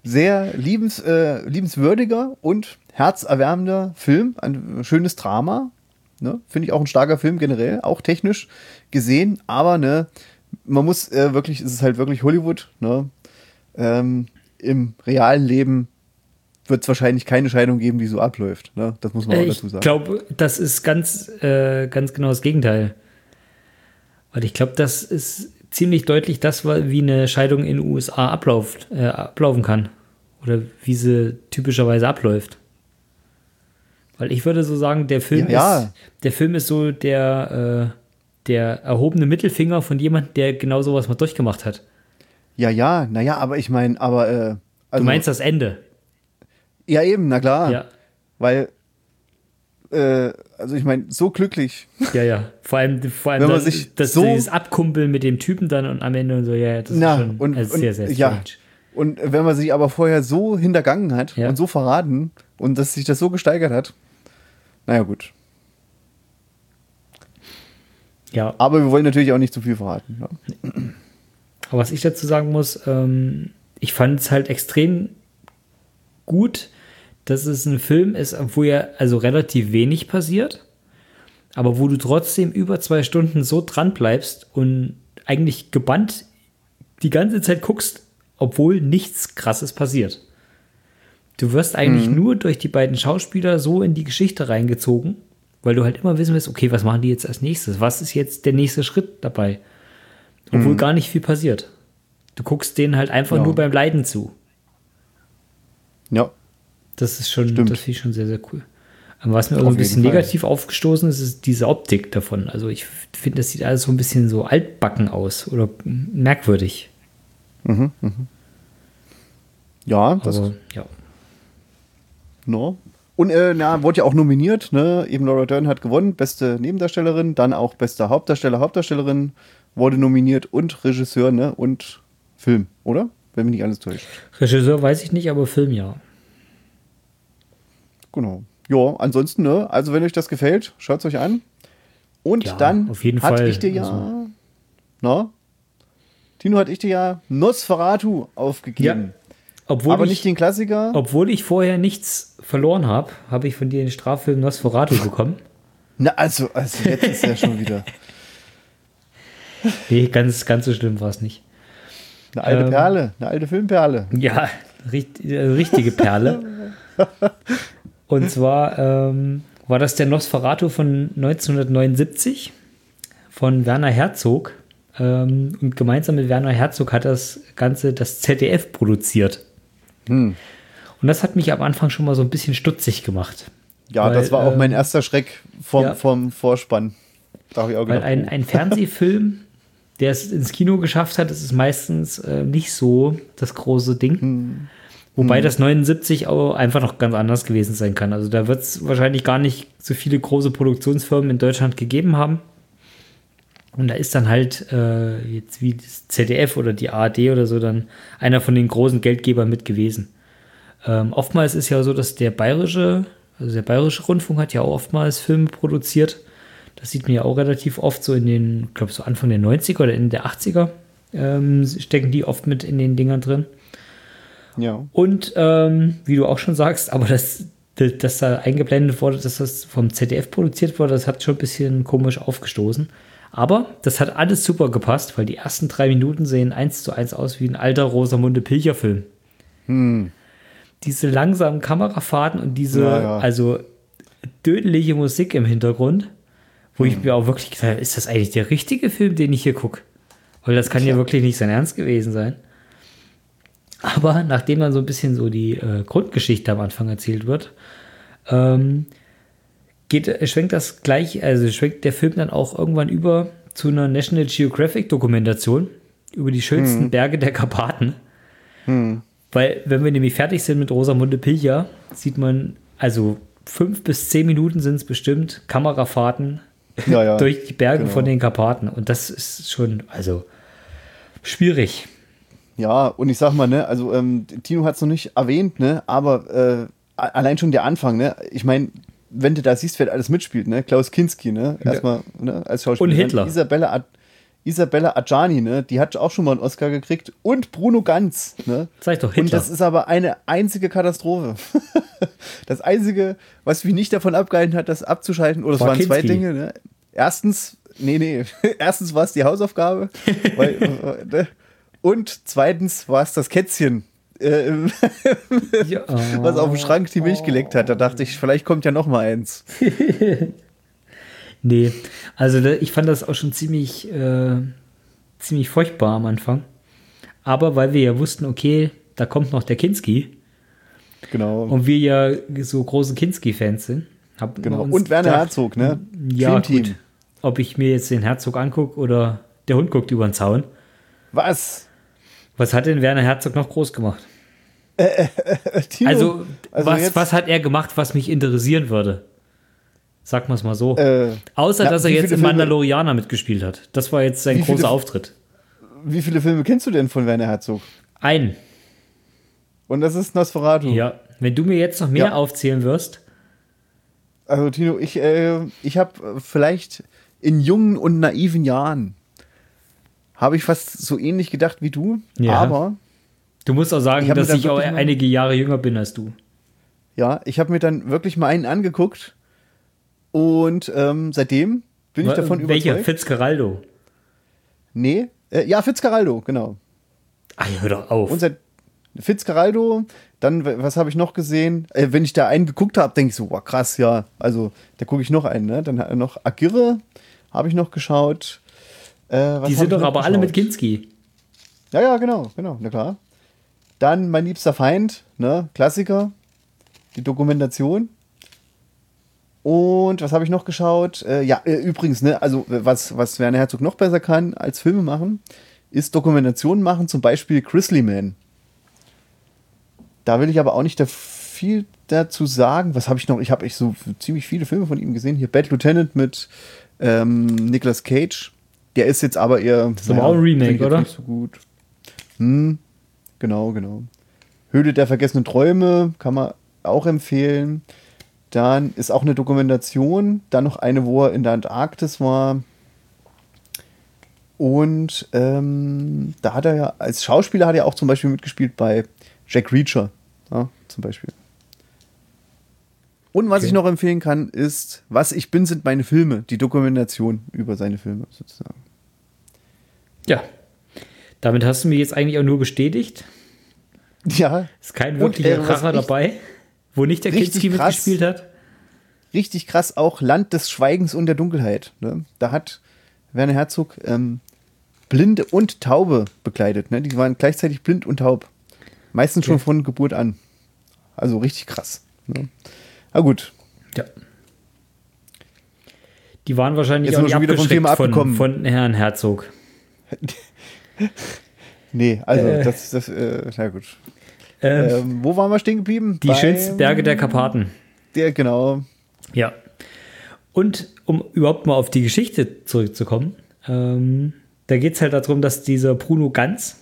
sehr liebens, äh, liebenswürdiger und herzerwärmender Film, ein schönes Drama. Ne? Finde ich auch ein starker Film generell, auch technisch gesehen, aber ne, man muss äh, wirklich, es ist halt wirklich Hollywood, ne? Ähm, Im realen Leben wird es wahrscheinlich keine Scheidung geben, die so abläuft. Ne? Das muss man auch Äh, dazu Ich sagen. glaube, das ist ganz, äh, ganz genau das Gegenteil. Weil ich glaube, das ist ziemlich deutlich das, wie eine Scheidung in den USA abläuft, äh, ablaufen kann. Oder wie sie typischerweise abläuft. Weil ich würde so sagen, der Film, Ja, ja. Ist, der Film ist so der, äh, der erhobene Mittelfinger von jemandem, der genau sowas mal durchgemacht hat. Ja, ja, naja, aber ich meine, aber äh, Du also, meinst das Ende? Ja, eben, na klar. Ja. Weil, äh, also ich meine, so glücklich. Ja, ja. Vor allem, vor allem Wenn man sich das, so- dieses Abkumpeln mit dem Typen dann und am Ende und so, ja, das Na, ist schon und, also und sehr, sehr ja. strange. Und wenn man sich aber vorher so hintergangen hat Ja. und so verraten und dass sich das so gesteigert hat, naja, gut. Ja, Aber wir wollen natürlich auch nicht zu viel verraten. Ja. aber was ich dazu sagen muss, ähm, ich fand es halt extrem gut, dass es ein Film ist, wo ja also relativ wenig passiert, aber wo du trotzdem über zwei Stunden so dran bleibst und eigentlich gebannt die ganze Zeit guckst, obwohl nichts Krasses passiert. Du wirst eigentlich nur durch die beiden Schauspieler so in die Geschichte reingezogen, weil du halt immer wissen willst, okay, was machen die jetzt als nächstes? Was ist jetzt der nächste Schritt dabei? Obwohl gar nicht viel passiert. Du guckst denen halt einfach Ja. nur beim Leiden zu. ja. Das ist schon, Stimmt. das finde ich schon sehr, sehr cool. Aber was mir auch ein bisschen Fall. negativ aufgestoßen ist, ist diese Optik davon. Also ich finde, das sieht alles so ein bisschen so altbacken aus oder merkwürdig. Ja, das Aber ja. No. Und äh, na, wurde ja auch nominiert, ne? Eben Laura Dern hat gewonnen, beste Nebendarstellerin, dann auch bester Hauptdarsteller, Hauptdarstellerin wurde nominiert und Regisseur, ne? Und Film, oder? Wenn mich nicht alles täuscht. Regisseur weiß ich nicht, aber Film ja. Genau. Ja, ansonsten, ne? Also, wenn euch das gefällt, schaut es euch an. Und Ja, dann auf jeden hatte Fall. ich dir ja. Also- Na? Tino hat ich dir ja Nosferatu aufgegeben. Obwohl Aber ich, nicht den Klassiker. obwohl ich vorher nichts verloren habe, habe ich von dir den Straffilm Nosferatu bekommen. Na, also, also jetzt ist ja schon wieder Nee, ganz, ganz so schlimm war es nicht. eine alte Ähm. Perle, eine alte Filmperle. Ja, richt- äh, richtige Perle. Und zwar ähm, war das der Nosferatu von 1979 von Werner Herzog. Ähm, und gemeinsam mit Werner Herzog hat das Ganze das ZDF produziert. Hm. Und das hat mich am Anfang schon mal so ein bisschen stutzig gemacht. Ja, Weil, das war auch ähm, mein erster Schreck vom, ja. vom Vorspann. Da habe ich auch Weil gedacht, ein, ein Fernsehfilm, der es ins Kino geschafft hat, ist meistens äh, nicht so das große Ding. Hm. Wobei das 79 auch einfach noch ganz anders gewesen sein kann. Also da wird es wahrscheinlich gar nicht so viele große Produktionsfirmen in Deutschland gegeben haben. Und da ist dann halt äh, jetzt wie das ZDF oder die ARD oder so dann einer von den großen Geldgebern mit gewesen. Ähm, oftmals ist ja so, dass der bayerische, also der bayerische Rundfunk hat ja auch oftmals Filme produziert. Das sieht man ja auch relativ oft so in den, glaube so Anfang der 90er oder in der 80er ähm, stecken die oft mit in den Dingern drin. Ja. Und ähm, wie du auch schon sagst, aber das, das, dass da eingeblendet wurde, dass das vom ZDF produziert wurde, das hat schon ein bisschen komisch aufgestoßen. Aber das hat alles super gepasst, weil die ersten drei Minuten sehen eins zu eins aus wie ein alter Rosamunde Pilcher-Film. Diese langsamen Kamerafahrten und diese, Ja, ja. also dödelige Musik im Hintergrund, wo ich mir auch wirklich gedacht habe, ist das eigentlich der richtige Film, den ich hier gucke? Weil das kann ja wirklich nicht sein Ernst gewesen sein. Aber nachdem dann so ein bisschen so die äh, Grundgeschichte am Anfang erzählt wird, ähm, geht, schwenkt das gleich, also schwenkt der Film dann auch irgendwann über zu einer National Geographic Dokumentation über die schönsten Berge der Karpaten. Weil, wenn wir nämlich fertig sind mit Rosamunde Pilcher, sieht man, also fünf bis zehn Minuten sind es bestimmt, Kamerafahrten Ja, ja, durch die Berge genau. von den Karpaten. Und das ist schon, also schwierig. Ja, und ich sag mal, ne, also ähm, Tino hat es noch nicht erwähnt, ne, aber äh, allein schon der Anfang, ne, ich meine, wenn du da siehst, wer alles mitspielt, ne, Klaus Kinski, ne, erstmal, ne, als Schauspieler. Und Hitler. Isabella, Ad Isabella Adjani, ne, die hat auch schon mal einen Oscar gekriegt und Bruno Ganz, ne. Ich doch, Und Hitler. das ist aber eine einzige Katastrophe. das einzige, was mich nicht davon abgehalten hat, das abzuschalten, oder es War waren zwei Kinski. Dinge, ne. Erstens, nee, nee, erstens war es die Hausaufgabe, weil, äh, ne? Und zweitens war es das Kätzchen, äh, Ja. was auf dem Schrank die Milch geleckt hat. Da dachte ich, vielleicht kommt ja noch mal eins. Nee, also ich fand das auch schon ziemlich, äh, ziemlich furchtbar am Anfang. Aber weil wir ja wussten, okay, da kommt noch der Kinski Genau. und wir ja so große Kinski-Fans sind. genau. Und Werner gedacht, Herzog, ne? Ja, gut. Ob ich mir jetzt den Herzog angucke oder der Hund guckt über den Zaun. Was? Was hat denn Werner Herzog noch groß gemacht? Tino? Also, Also was, was hat er gemacht, was mich interessieren würde? Sag mal es mal so. Äh, Außer, na, dass er jetzt im Filme- Mandalorianer mitgespielt hat. Das war jetzt sein Wie viele- großer Auftritt. wie viele Filme kennst du denn von Werner Herzog? Ein. Und das ist Nosferatu. Ja. Wenn du mir jetzt noch mehr Ja. aufzählen wirst, Also Tino, ich, äh, ich habe vielleicht in jungen und naiven Jahren habe ich fast so ähnlich gedacht wie du, Ja. aber du musst auch sagen, Ich dass ich auch einige Jahre jünger bin als du. ja, ich habe mir dann wirklich mal einen angeguckt und ähm, seitdem bin ich davon Welcher? überzeugt. Fitzgeraldo. Nee, äh, ja, Fitzcarraldo, genau. Ah, hör doch auf. Und seit Fitzcarraldo, dann, was habe ich noch gesehen? Äh, wenn ich da einen geguckt habe, denke ich so, wow, krass, ja. Also, da gucke ich noch einen, ne? Dann hat er noch Agirre, habe ich noch geschaut. Äh, Die sind doch aber alle mit? Kinski. Ja, ja, genau, genau, na klar. Dann mein liebster Feind, ne? Klassiker, die Dokumentation. Und was habe ich noch geschaut? Äh, ja, äh, übrigens, ne, also äh, was, was Werner Herzog noch besser kann als Filme machen, ist Dokumentationen machen, zum Beispiel Grizzly Man. Da will ich aber auch nicht da viel dazu sagen. Was habe ich noch? Ich habe echt so ziemlich viele Filme von ihm gesehen. Hier Bad Lieutenant mit ähm, Nicolas Cage. Der ist jetzt aber eher. Das ist aber auch ein Remake, oder? Nicht so gut. Hm, genau, genau. Höhle der vergessenen Träume kann man auch empfehlen. Dann ist auch eine Dokumentation. Dann noch eine, wo er in der Antarktis war. Und ähm, da hat er ja, als Schauspieler hat er auch zum Beispiel mitgespielt bei Jack Reacher, ja, zum Beispiel. Und was Okay. ich noch empfehlen kann, ist, was ich bin, sind meine Filme, die Dokumentation über seine Filme sozusagen. Ja. Damit hast du mir jetzt eigentlich auch nur bestätigt. Ja, Ist kein Und, wirklicher äh, was Kracher dabei, wo nicht der Kinski mitgespielt hat. richtig krass auch Land des Schweigens und der Dunkelheit. Ne? Da hat Werner Herzog ähm, Blinde und Taube bekleidet. Ne? Die waren gleichzeitig blind und taub. Meistens schon Okay. von Geburt an. Also richtig krass. Ne? Na gut, Ja. Die waren wahrscheinlich Jetzt auch nicht schon wieder vom Thema abgeschreckt von, von Herrn Herzog. nee, also Äh. das, das äh, na gut. Ähm, Ähm, wo waren wir stehen geblieben? die Beim- schönsten Berge der Karpaten. Der, genau. Ja. Und um überhaupt mal auf die Geschichte zurückzukommen, ähm, da geht es halt darum, dass dieser Bruno Ganz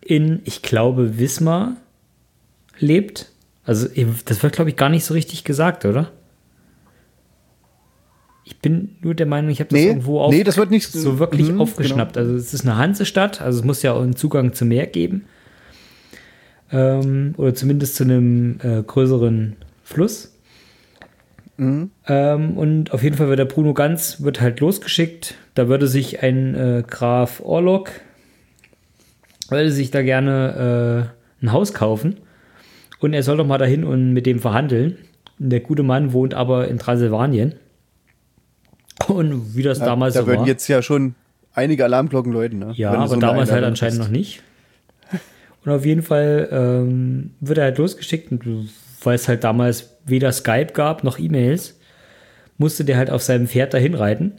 in, ich glaube, Wismar lebt. Also, das wird, glaube ich, gar nicht so richtig gesagt, oder? Ich bin nur der Meinung, ich habe das Nee, irgendwo auf, nee, das wird nicht- so wirklich Mhm, aufgeschnappt. Also, es ist eine Hansestadt, also es muss ja auch einen Zugang zum Meer geben. Ähm, oder zumindest zu einem äh, größeren Fluss. Ähm, und auf jeden Fall wird der Bruno Ganz wird halt losgeschickt. Da würde sich ein äh, Graf Orlok würde sich da gerne äh, ein Haus kaufen. Und er soll doch mal dahin und mit dem verhandeln. Der gute Mann wohnt aber in Transsilvanien. Und wie das Ja, damals da so würden war. jetzt ja schon einige Alarmglocken läuten. Ne? Ja, Wenn aber so damals halt anscheinend noch nicht. Und auf jeden Fall ähm, wird er halt losgeschickt und weil es halt damals weder Skype gab noch E-Mails, musste der halt auf seinem Pferd dahin reiten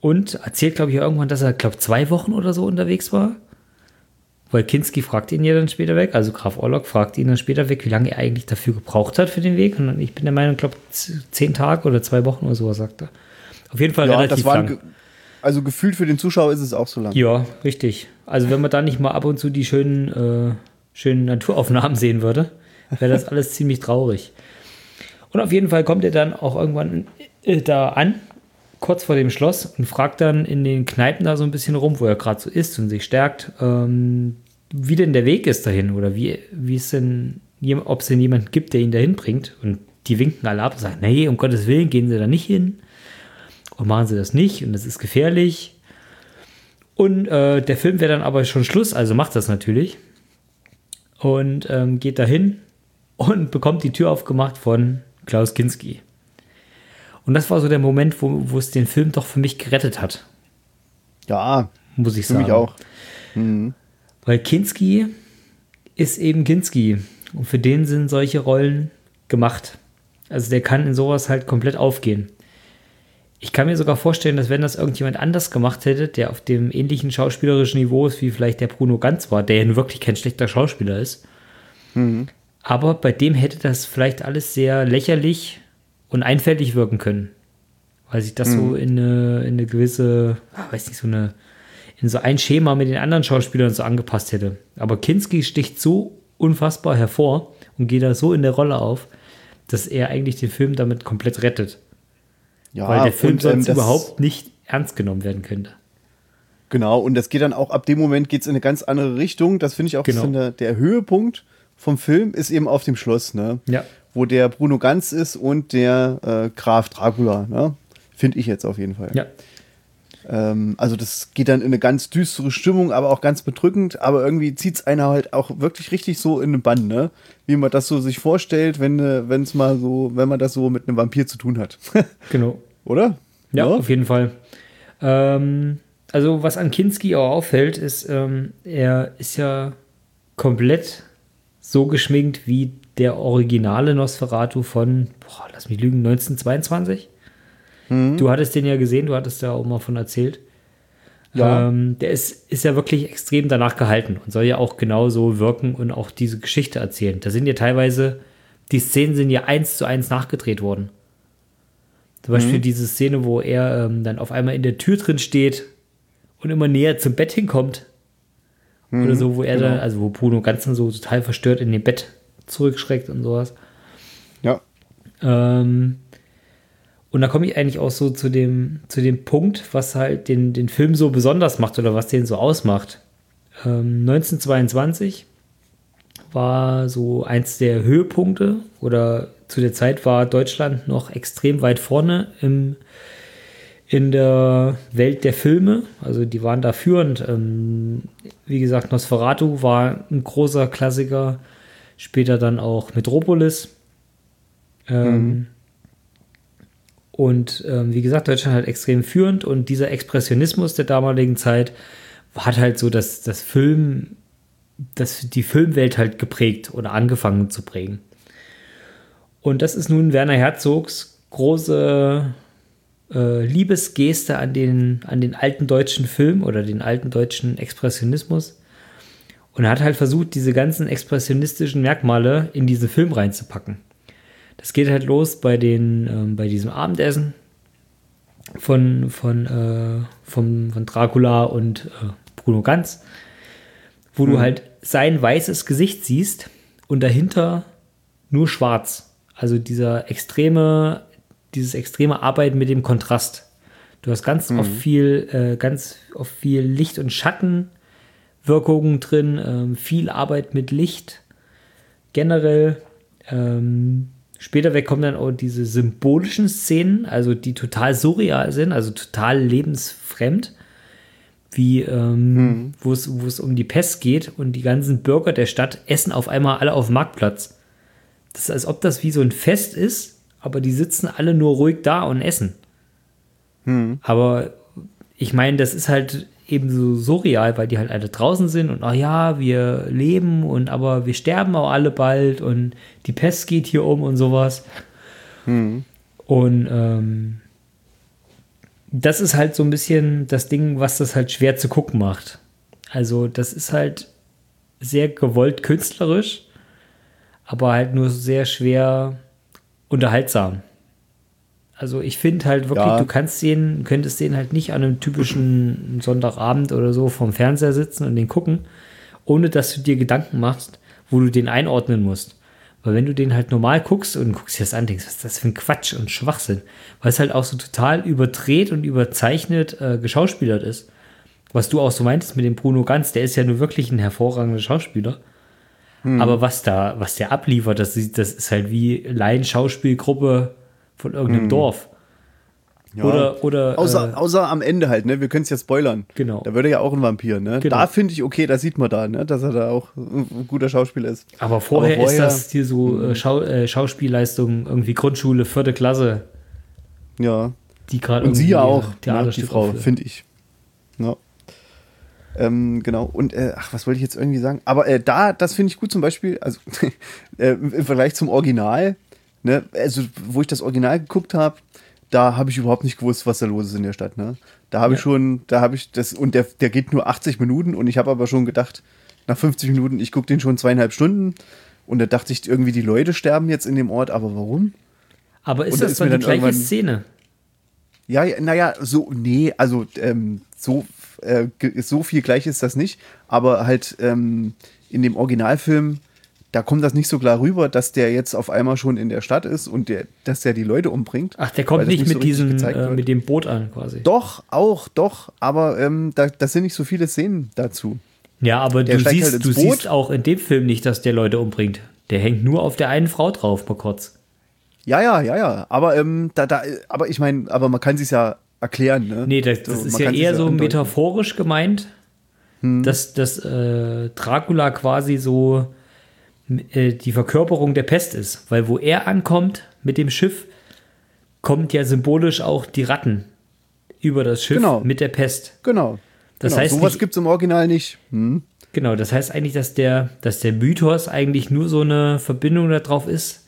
und erzählt, glaube ich, irgendwann, dass er, glaube zwei Wochen oder so unterwegs war. Weil Kinski fragt ihn ja dann später weg, also Graf Orlok fragt ihn dann später weg, wie lange er eigentlich dafür gebraucht hat für den Weg. Und ich bin der Meinung, glaube zehn Tage oder zwei Wochen oder so, sagt er. Auf jeden Fall Ja, relativ lang. ge- also gefühlt für den Zuschauer ist es auch so lang. Ja, richtig. Also wenn man da nicht mal ab und zu die schönen, äh, schönen Naturaufnahmen sehen würde, wäre das alles ziemlich traurig. Und auf jeden Fall kommt er dann auch irgendwann äh, da an, kurz vor dem Schloss, und fragt dann in den Kneipen da so ein bisschen rum, wo er gerade so ist und sich stärkt, ähm, wie denn der Weg ist dahin oder wie, wie es denn, ob es denn jemanden gibt, der ihn dahin bringt. Und die winken alle ab und sagen, nee, um Gottes Willen, gehen Sie da nicht hin. Und machen Sie das nicht und das ist gefährlich. Und äh, der Film wäre dann aber schon Schluss, also macht das natürlich. Und ähm, geht dahin und bekommt die Tür aufgemacht von Klaus Kinski. Und das war so der Moment, wo, wo es den Film doch für mich gerettet hat, Ja, muss ich für sagen. mich auch. Weil Kinski ist eben Kinski. Und für den sind solche Rollen gemacht. Also der kann in sowas halt komplett aufgehen. Ich kann mir sogar vorstellen, dass wenn das irgendjemand anders gemacht hätte, der auf dem ähnlichen schauspielerischen Niveau ist, wie vielleicht der Bruno Ganz war, der ja nun wirklich kein schlechter Schauspieler ist. Aber bei dem hätte das vielleicht alles sehr lächerlich und einfältig wirken können. Weil sich das so in eine, in eine gewisse, ah, weiß nicht, so eine, in so ein Schema mit den anderen Schauspielern so angepasst hätte. Aber Kinski sticht so unfassbar hervor und geht da so in der Rolle auf, dass er eigentlich den Film damit komplett rettet. Ja, weil der Film und, ähm, sonst das- überhaupt nicht ernst genommen werden könnte. Genau, und das geht dann auch ab dem Moment geht es in eine ganz andere Richtung. Das finde ich auch Genau. der, der Höhepunkt vom Film ist eben auf dem Schloss, ne? Ja. Wo der Bruno Ganz ist und der äh, Graf Dracula, ne? Finde ich jetzt auf jeden Fall. Ja, Ähm, also das geht dann in eine ganz düstere Stimmung, aber auch ganz bedrückend, aber irgendwie zieht es einer halt auch wirklich richtig so in den Bann, ne? Wie man das so sich vorstellt, wenn äh, es mal so, wenn man das so mit einem Vampir zu tun hat. genau. Oder? Ja, auf jeden Fall. Ähm, also, was an Kinski auch auffällt, ist, ähm, er ist ja komplett so geschminkt wie der originale Nosferatu von, boah, lass mich lügen, 1922. Du hattest den ja gesehen, du hattest da auch mal von erzählt. Ja. Ähm, der ist, ist ja wirklich extrem danach gehalten und soll ja auch genauso wirken und auch diese Geschichte erzählen. Da sind ja teilweise, die Szenen sind ja eins zu eins nachgedreht worden. Zum Beispiel diese Szene, wo er ähm, dann auf einmal in der Tür drin steht und immer näher zum Bett hinkommt. Oder so, wo er dann, also wo Bruno ganz dann so total verstört in dem Bett zurückschreckt und sowas. Ja. Ähm, und da komme ich eigentlich auch so zu dem, zu dem Punkt, was halt den, den Film so besonders macht oder was den so ausmacht. Ähm, 1922 war so eins der Höhepunkte oder zu der Zeit war Deutschland noch extrem weit vorne im, in der Welt der Filme. Also die waren da führend. Ähm, wie gesagt, Nosferatu war ein großer Klassiker. Später dann auch Metropolis. Ähm, Und ähm, wie gesagt, Deutschland halt extrem führend und dieser Expressionismus der damaligen Zeit hat halt so das, das Film, das, die Filmwelt halt geprägt oder angefangen zu prägen. Und das ist nun Werner Herzogs große äh, Liebesgeste an den, an den alten deutschen Film oder den alten deutschen Expressionismus. Und er hat halt versucht, diese ganzen expressionistischen Merkmale in diesen Film reinzupacken. Das geht halt los bei, den, ähm, bei diesem Abendessen von, von, äh, vom, von Dracula und äh, Bruno Ganz, wo du halt sein weißes Gesicht siehst und dahinter nur schwarz. Also dieser extreme, dieses extreme Arbeiten mit dem Kontrast. Du hast ganz oft viel, äh, ganz oft viel Licht- und Schattenwirkungen drin, ähm, viel Arbeit mit Licht. Generell ähm, Später weg kommen dann auch diese symbolischen Szenen, also die total surreal sind, also total lebensfremd, wie ähm, wo es wo es um die Pest geht und die ganzen Bürger der Stadt essen auf einmal alle auf dem Marktplatz. Das ist, als ob das wie so ein Fest ist, aber die sitzen alle nur ruhig da und essen. Aber ich meine, das ist halt eben so surreal, weil die halt alle draußen sind und ach ja, wir leben und aber wir sterben auch alle bald und die Pest geht hier um und sowas. Und ähm, das ist halt so ein bisschen das Ding, was das halt schwer zu gucken macht. Also das ist halt sehr gewollt künstlerisch, aber halt nur sehr schwer unterhaltsam. Also ich finde halt wirklich, Ja. du kannst den, könntest den halt nicht an einem typischen Sonntagabend oder so vom Fernseher sitzen und den gucken, ohne dass du dir Gedanken machst, wo du den einordnen musst. Weil wenn du den halt normal guckst und guckst dir das an, denkst, was ist das für ein Quatsch und Schwachsinn, weil es halt auch so total überdreht und überzeichnet äh, geschauspielert ist. Was du auch so meintest mit dem Bruno Ganz, der ist ja nur wirklich ein hervorragender Schauspieler. Aber was da, was der abliefert, das, das ist halt wie Laien-Schauspielgruppe von irgendeinem Dorf. Ja. Oder, oder Außer, äh, außer am Ende halt, ne? Wir können es ja spoilern. Genau. Da wird er ja auch ein Vampir, ne? Genau. Da finde ich, okay, da sieht man da, ne? Dass er da auch ein guter Schauspieler ist. aber vorher, aber ist vorher- das hier so äh, Schau, äh, Schauspielleistung, irgendwie Grundschule, vierte Klasse, Ja. die gerade Und sie ja auch, ne? die Frau, finde ich. Ja. Ähm, genau. Und äh, ach, was wollte ich jetzt irgendwie sagen? Aber äh, da, das finde ich gut zum Beispiel, also äh, im Vergleich zum Original, ne, also wo ich das Original geguckt habe, da habe ich überhaupt nicht gewusst, was da los ist in der Stadt. Ne? Da habe ich Ja. schon, da habe ich das, und der, der geht nur 80 Minuten und ich habe aber schon gedacht, nach 50 Minuten, ich gucke den schon zweieinhalb Stunden und da dachte ich irgendwie, die Leute sterben jetzt in dem Ort, aber warum? Aber ist Und da das ist dann die gleiche Szene? Ja, ja, naja, so, nee, also ähm, so, äh, so viel gleich ist das nicht, aber halt ähm, in dem Originalfilm, da kommt das nicht so klar rüber, dass der jetzt auf einmal schon in der Stadt ist und der, dass der die Leute umbringt. Ach, der kommt nicht so mit richtig diesem, äh, mit dem Boot an, quasi. Doch, auch, doch, aber ähm, da, das sind nicht so viele Szenen dazu. Ja, aber Der du siehst, halt du Boot. siehst auch in dem Film nicht, dass der Leute umbringt. Der hängt nur auf der einen Frau drauf, mal kurz. Ja, ja, ja, ja, aber ähm, da, da, aber ich meine, aber man kann sich ja erklären, ne? Nee, das, das So, ist ja eher so. Hm. metaphorisch gemeint, dass, dass äh, Dracula quasi so die Verkörperung der Pest ist. Weil wo er ankommt mit dem Schiff, kommt ja symbolisch auch die Ratten über das Schiff Genau. mit der Pest. Genau. Das genau. heißt sowas gibt es im Original nicht. Hm? Genau, das heißt eigentlich, dass der, dass der Mythos eigentlich nur so eine Verbindung darauf ist,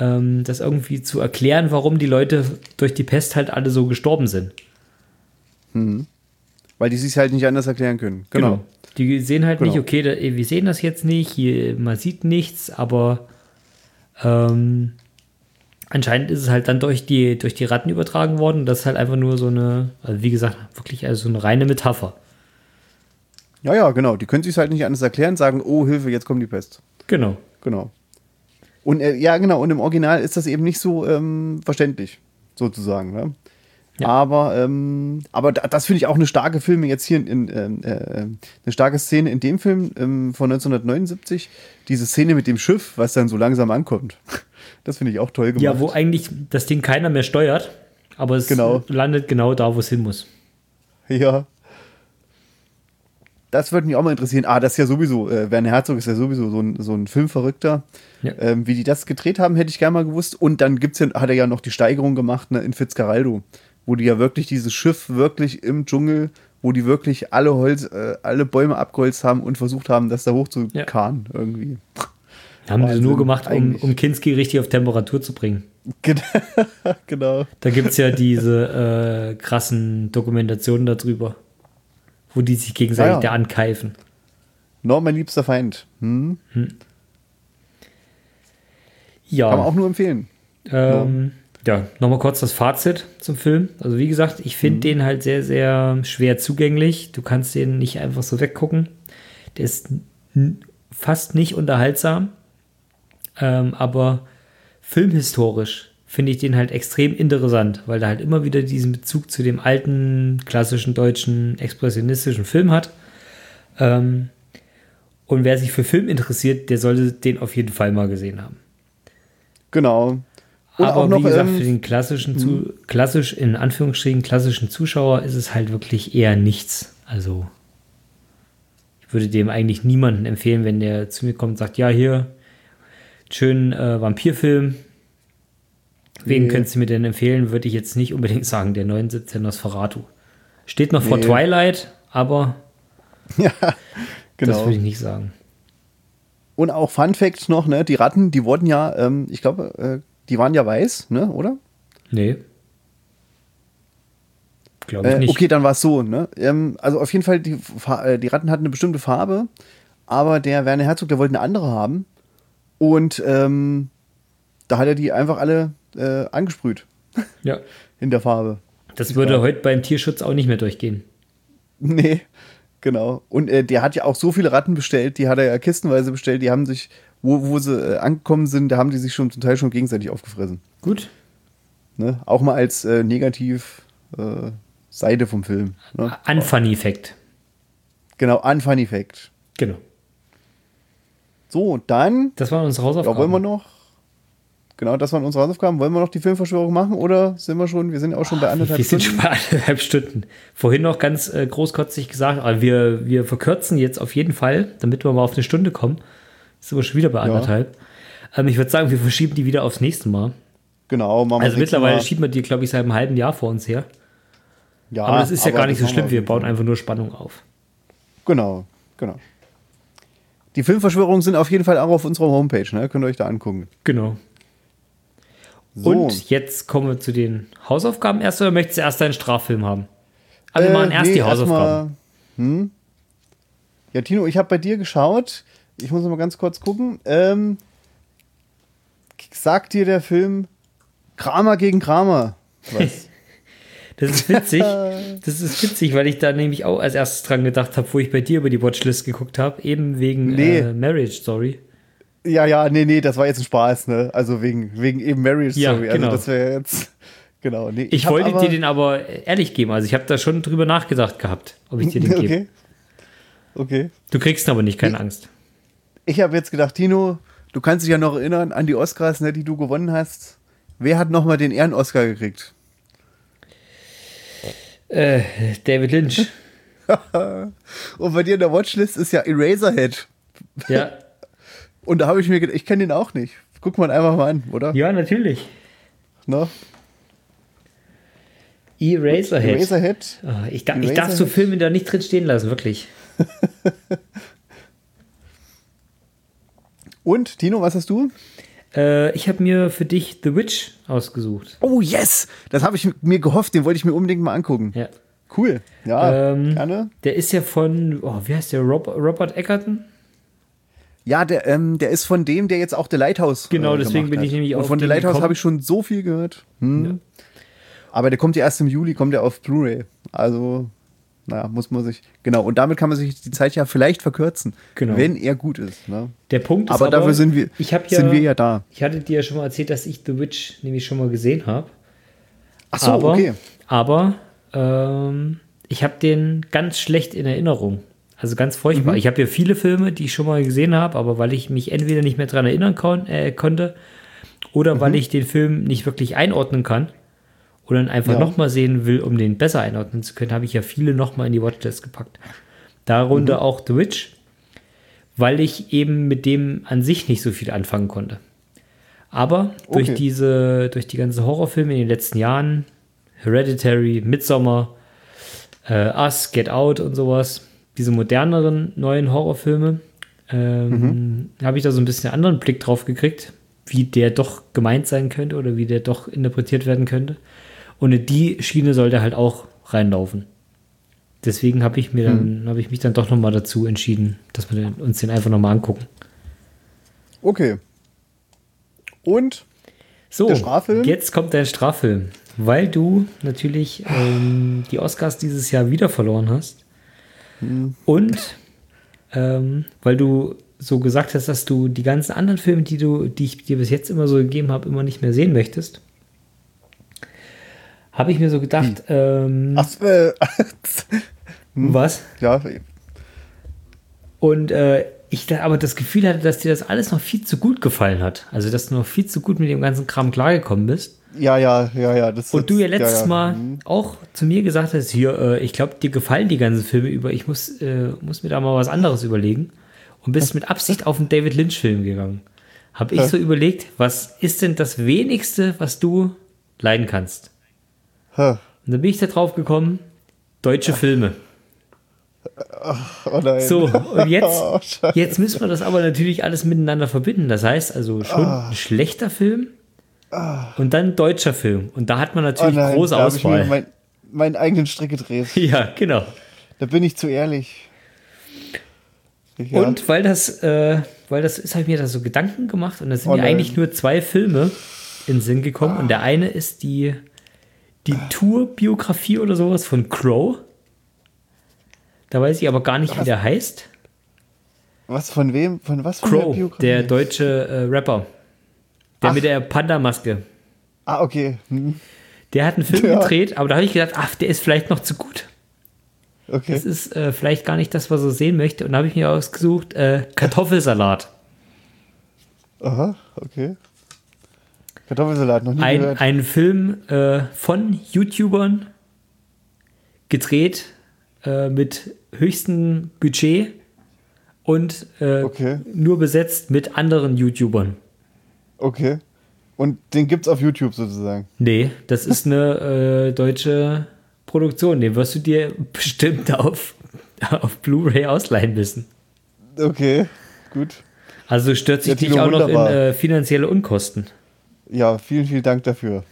ähm, das irgendwie zu erklären, warum die Leute durch die Pest halt alle so gestorben sind. Weil die sich halt nicht anders erklären können. Genau. Die sehen halt Genau. nicht, okay, da, wir sehen das jetzt nicht, hier, man sieht nichts, aber ähm, anscheinend ist es halt dann durch die, durch die Ratten übertragen worden. Das ist halt einfach nur so eine, also wie gesagt, wirklich also so eine reine Metapher. Ja, ja, genau. Die können sich halt nicht anders erklären, sagen, oh, Hilfe, jetzt kommt die Pest. Genau. Genau. Und äh, ja, genau, und im Original ist das eben nicht so ähm, verständlich, sozusagen. Ne? Ja. Aber, ähm, aber da, das finde ich auch eine starke Filme jetzt hier in, in ähm, äh, eine starke Szene in dem Film ähm, von 1979. Diese Szene mit dem Schiff, was dann so langsam ankommt. Das finde ich auch toll gemacht. Ja, wo eigentlich das Ding keiner mehr steuert, aber es Genau. landet genau da, wo es hin muss. Ja. Das würde mich auch mal interessieren. Ah, das ist ja sowieso, äh, Werner Herzog ist ja sowieso so ein, so ein Filmverrückter. Ja. Ähm, wie die das gedreht haben, hätte ich gerne mal gewusst. Und dann gibt's ja, hat er ja noch die Steigerung gemacht ne, in Fitzcarraldo, wo die ja wirklich dieses Schiff wirklich im Dschungel, wo die wirklich alle Holz, äh, alle Bäume abgeholzt haben und versucht haben, das da hoch zu Ja. irgendwie. Haben sie nur gemacht, um, um Kinski richtig auf Temperatur zu bringen. Gen- genau. Da gibt es ja diese äh, krassen Dokumentationen darüber, wo die sich gegenseitig Ah, ja. da ankeifen. No, mein liebster Feind. Hm? Ja. Kann man auch nur empfehlen. Ähm, ja, nochmal kurz das Fazit zum Film. Also wie gesagt, ich finde den halt sehr, sehr schwer zugänglich. Du kannst den nicht einfach so weggucken. Der ist fast nicht unterhaltsam. Ähm, aber filmhistorisch finde ich den halt extrem interessant, weil der halt immer wieder diesen Bezug zu dem alten, klassischen deutschen, expressionistischen Film hat. Ähm, und wer sich für Film interessiert, der sollte den auf jeden Fall mal gesehen haben. Genau. Und Aber noch, wie gesagt, ähm, für den klassischen, zu, klassisch, in Anführungsstrichen, klassischen Zuschauer ist es halt wirklich eher nichts. Also, ich würde dem eigentlich niemanden empfehlen, wenn der zu mir kommt und sagt, ja, hier, schönen äh, Vampirfilm. Wen Nee. könntest du mir denn empfehlen? Würde ich jetzt nicht unbedingt sagen, der 17 Nosferatu. Steht noch vor Nee. Twilight, aber ja, das genau. würde ich nicht sagen. Und auch Fun Fact noch, ne, die Ratten, die wurden ja, ähm, ich glaube, äh, die waren ja weiß, ne, oder? Nee. Glaube ich Äh, nicht. okay, dann war es so, ne? Ähm, also auf jeden Fall, die, äh, die Ratten hatten eine bestimmte Farbe, aber der Werner Herzog, der wollte eine andere haben. Und ähm, da hat er die einfach alle äh, angesprüht Ja. in der Farbe. Das würde heute beim Tierschutz auch nicht mehr durchgehen. Nee, genau. Und äh, der hat ja auch so viele Ratten bestellt, die hat er ja kistenweise bestellt, die haben sich, wo, wo sie äh, angekommen sind, da haben die sich schon zum Teil schon gegenseitig aufgefressen. Gut. Ne? Auch mal als äh, negativ äh, Seite vom Film. Ne? Unfunny-Fact. Genau, an Fun Effect. Genau. So, und dann, Das waren unsere ja, Hausaufgaben. wollen wir noch, genau, das waren unsere Hausaufgaben, wollen wir noch die Filmverschwörung machen oder sind wir schon, wir sind auch schon bei anderthalb wir sind Stunden. schon bei anderthalb Stunden. Vorhin noch ganz äh, großkotzig gesagt, aber wir, wir verkürzen jetzt auf jeden Fall, damit wir mal auf eine Stunde kommen. Sind wir schon wieder bei anderthalb. Ähm, ich würde sagen, wir verschieben die wieder aufs nächste Mal. Genau, machen wir Also mittlerweile Mal. schieben wir die, glaube ich, seit einem halben Jahr vor uns her. ja, aber das ist ja gar nicht so schlimm. Wir bauen einfach nur Spannung auf. Genau, genau. Die Filmverschwörungen sind auf jeden Fall auch auf unserer Homepage, ne? Könnt ihr euch da angucken. Genau. So. Und jetzt kommen wir zu den Hausaufgaben erst oder möchtest du erst deinen Straffilm haben? Alle machen erst nee, die Hausaufgaben. erstmal- hm? Ja, Tino, ich habe bei dir geschaut. Ich muss noch mal ganz kurz gucken. Ähm, sagt dir der Film Kramer gegen Kramer? Was? Das ist witzig. Das ist witzig, weil ich da nämlich auch als erstes dran gedacht habe, wo ich bei dir über die Watchlist geguckt habe, eben wegen Nee. äh, Marriage Story. ja, ja, nee, nee, das war jetzt ein Spaß, ne? Also wegen, wegen eben Marriage Ja, Story. genau. Also das wäre jetzt. Genau, nee. Ich, hab wollte aber- dir den aber ehrlich geben. Also ich habe da schon drüber nachgedacht gehabt, ob ich dir den gebe. Okay. Okay. Du kriegst ihn aber nicht, keine Angst. Ich habe jetzt gedacht, Tino, du kannst dich ja noch erinnern an die Oscars, ne, die du gewonnen hast. Wer hat nochmal den Ehren-Oscar gekriegt? Äh, David Lynch. Und bei dir in der Watchlist ist ja Eraserhead. ja. Und da habe ich mir gedacht, ich kenne den auch nicht. Guck mal einfach mal an, oder? ja, natürlich. Ne? Eraserhead. Eraserhead. Ah, ich, da, ich darf so Eraserhead. Filme da nicht drin stehen lassen, wirklich. Und, Tino, was hast du? Äh, ich habe mir für dich The Witch ausgesucht. Oh, yes! Das habe ich mir gehofft, den wollte ich mir unbedingt mal angucken. Ja. Cool. Ja, Ähm, gerne. Der ist ja von, oh, wie heißt der, Rob, Robert Eckerton? Ja, der, ähm, der ist von dem, der jetzt auch The Lighthouse Genau, äh, deswegen bin hat. ich nämlich Und auf von The Lighthouse habe ich schon so viel gehört. Hm. Aber der kommt ja erst im Juli, kommt der auf Blu-ray. Also, naja, muss man sich. Genau, und damit kann man sich die Zeit ja vielleicht verkürzen, Genau. wenn er gut ist. Ne? Der Punkt ist Aber, dafür sind wir, ich hab ja, sind wir ja da. Ich hatte dir ja schon mal erzählt, dass ich The Witch nämlich schon mal gesehen habe. Ach so, aber, okay. Aber ähm, ich habe den ganz schlecht in Erinnerung. Also ganz furchtbar. Ich habe ja viele Filme, die ich schon mal gesehen habe, aber weil ich mich entweder nicht mehr dran erinnern kon äh, konnte oder weil ich den Film nicht wirklich einordnen kann oder ihn einfach Ja. nochmal sehen will, um den besser einordnen zu können, habe ich ja viele nochmal in die Watchlist gepackt. Darunter auch The Witch, weil ich eben mit dem an sich nicht so viel anfangen konnte. Aber durch Okay. diese, durch die ganzen Horrorfilme in den letzten Jahren, Hereditary, Midsommar, äh, Us, Get Out und sowas, diese moderneren neuen Horrorfilme, ähm, habe ich da so ein bisschen einen anderen Blick drauf gekriegt, wie der doch gemeint sein könnte oder wie der doch interpretiert werden könnte. Und in die Schiene soll der halt auch reinlaufen. Deswegen habe ich mir dann, habe ich mich dann doch nochmal dazu entschieden, dass wir den, uns den einfach nochmal angucken. Okay. Und? So, Der Straffilm? jetzt kommt dein Straffilm. Weil du natürlich ähm, die Oscars dieses Jahr wieder verloren hast. Hm. Und ähm, weil du so gesagt hast, dass du die ganzen anderen Filme, die du, die ich dir bis jetzt immer so gegeben habe, immer nicht mehr sehen möchtest, habe ich mir so gedacht, ähm, Ach, äh, was? ja, Und äh, ich da aber das Gefühl hatte, dass dir das alles noch viel zu gut gefallen hat. Also, dass du noch viel zu gut mit dem ganzen Kram klargekommen bist. ja, ja, ja, ja. Das Und du ja letztes ja, ja. Mal Mhm. auch zu mir gesagt hast, hier, äh, ich glaube, dir gefallen die ganzen Filme über, ich muss, äh, muss mir da mal was anderes überlegen. Und bist mit Absicht auf einen David Lynch-Film gegangen. Habe ich so überlegt, was ist denn das wenigste, was du leiden kannst? Hä. Und dann bin ich da drauf gekommen, deutsche Filme. Oh nein. So, und jetzt, Oh, jetzt müssen wir das aber natürlich alles miteinander verbinden. Das heißt also schon ein schlechter Film und dann ein deutscher Film. Und da hat man oh natürlich nein, große da habe ich mir Auswahl. mein, meinen eigenen Strick gedreht. ja, genau. Da bin ich zu ehrlich. Ja. Und weil das, äh, weil das ist, habe ich mir da so Gedanken gemacht und da sind Oh mir eigentlich nur zwei Filme in den Sinn gekommen. Und der eine ist die, die Tour-Biografie oder sowas von Crow. Da weiß ich aber gar nicht, wie der heißt. Was von wem? Von was? Von der Crow, Biografie? der deutsche äh, Rapper. Der Ach. mit der Panda-Maske. Ah, okay. Hm. Der hat einen Film Ja. gedreht, aber da habe ich gedacht, ach, der ist vielleicht noch zu gut. Okay. Das ist äh, vielleicht gar nicht das, was er sehen möchte. Und da habe ich mir ausgesucht, äh, Kartoffelsalat. Aha, okay. Kartoffelsalat, noch nie Ein, gehört. ein Film äh, von YouTubern gedreht äh, mit höchstem Budget und äh, Okay. nur besetzt mit anderen YouTubern. Okay. Und den gibt's auf YouTube sozusagen. Nee, das ist eine äh, deutsche Produktion. Den wirst du dir bestimmt auf, auf Blu-ray ausleihen müssen. Okay, gut. Also stört sich dich auch noch in äh, finanzielle Unkosten. Ja, vielen, vielen Dank dafür.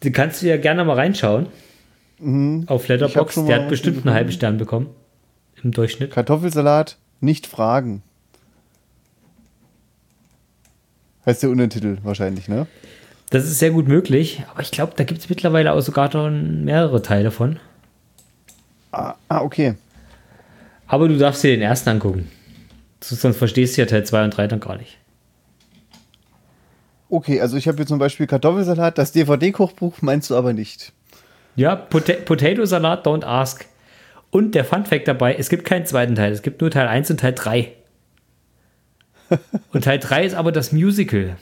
Du kannst du ja gerne mal reinschauen. Auf Mhm. Letterboxd. schon Der hat bestimmt einen halben Stern bekommen. Im Durchschnitt. Kartoffelsalat, nicht fragen. Heißt der Untertitel wahrscheinlich, ne? Das ist sehr gut möglich, aber ich glaube, da gibt es mittlerweile auch sogar schon mehrere Teile von. Ah, ah, okay. Aber du darfst dir den ersten angucken. Sonst verstehst du ja Teil 2 und 3 dann gar nicht. Okay, also ich habe hier zum Beispiel Kartoffelsalat, das DVD-Kochbuch meinst du aber nicht. Ja, Pota Potato Salat, don't ask. Und der Fun Fact dabei, es gibt keinen zweiten Teil, es gibt nur Teil 1 und Teil 3. Und Teil 3 ist aber das Musical.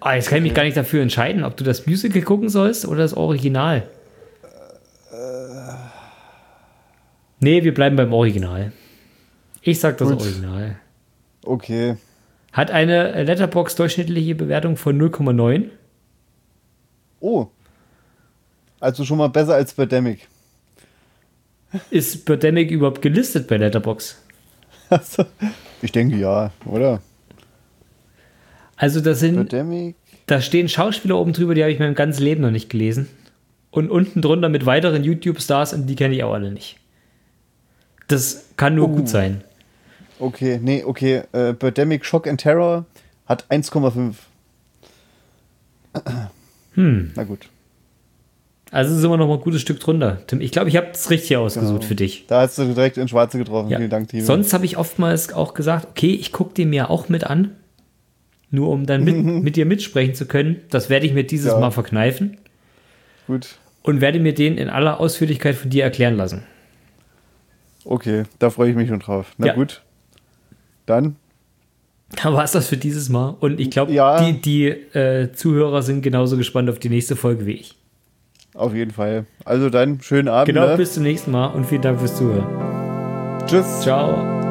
Ah, jetzt kann ich mich gar nicht dafür entscheiden, ob du das Musical gucken sollst oder das Original. Nee, wir bleiben beim Original. Ich sag das Gut. Original. Okay. Hat eine Letterbox durchschnittliche Bewertung von 0,9. Oh. Also schon mal besser als Birdemic. Ist Birdemic überhaupt gelistet bei Letterbox? Also, ich denke ja, oder? Also das sind Birdemic. Da stehen Schauspieler oben drüber, die habe ich mein ganzes Leben noch nicht gelesen. Und unten drunter mit weiteren YouTube-Stars und die kenne ich auch alle nicht. Das kann nur Oh. gut sein. Okay, nee, okay. Äh, Birdemic Shock and Terror hat 1,5. Hm. Na gut. Also sind wir noch mal ein gutes Stück drunter. Tim, ich glaube, ich habe es richtig ausgesucht für dich. Da hast du direkt ins Schwarze getroffen. Ja. Vielen Dank, Timo. Sonst habe ich oftmals auch gesagt, okay, ich gucke den mir auch mit an. Nur um dann mit, mit dir mitsprechen zu können. Das werde ich mir dieses Ja. Mal verkneifen. Gut. und werde mir den in aller Ausführlichkeit von dir erklären lassen. Okay, da freue ich mich schon drauf. Na Ja. gut. Dann, Da war es das für dieses Mal. Und ich glaube, Ja. die, die äh, Zuhörer sind genauso gespannt auf die nächste Folge wie ich. auf jeden Fall. Also dann, schönen Abend. Genau, ne? bis zum nächsten Mal und vielen Dank fürs Zuhören. Tschüss. Ciao.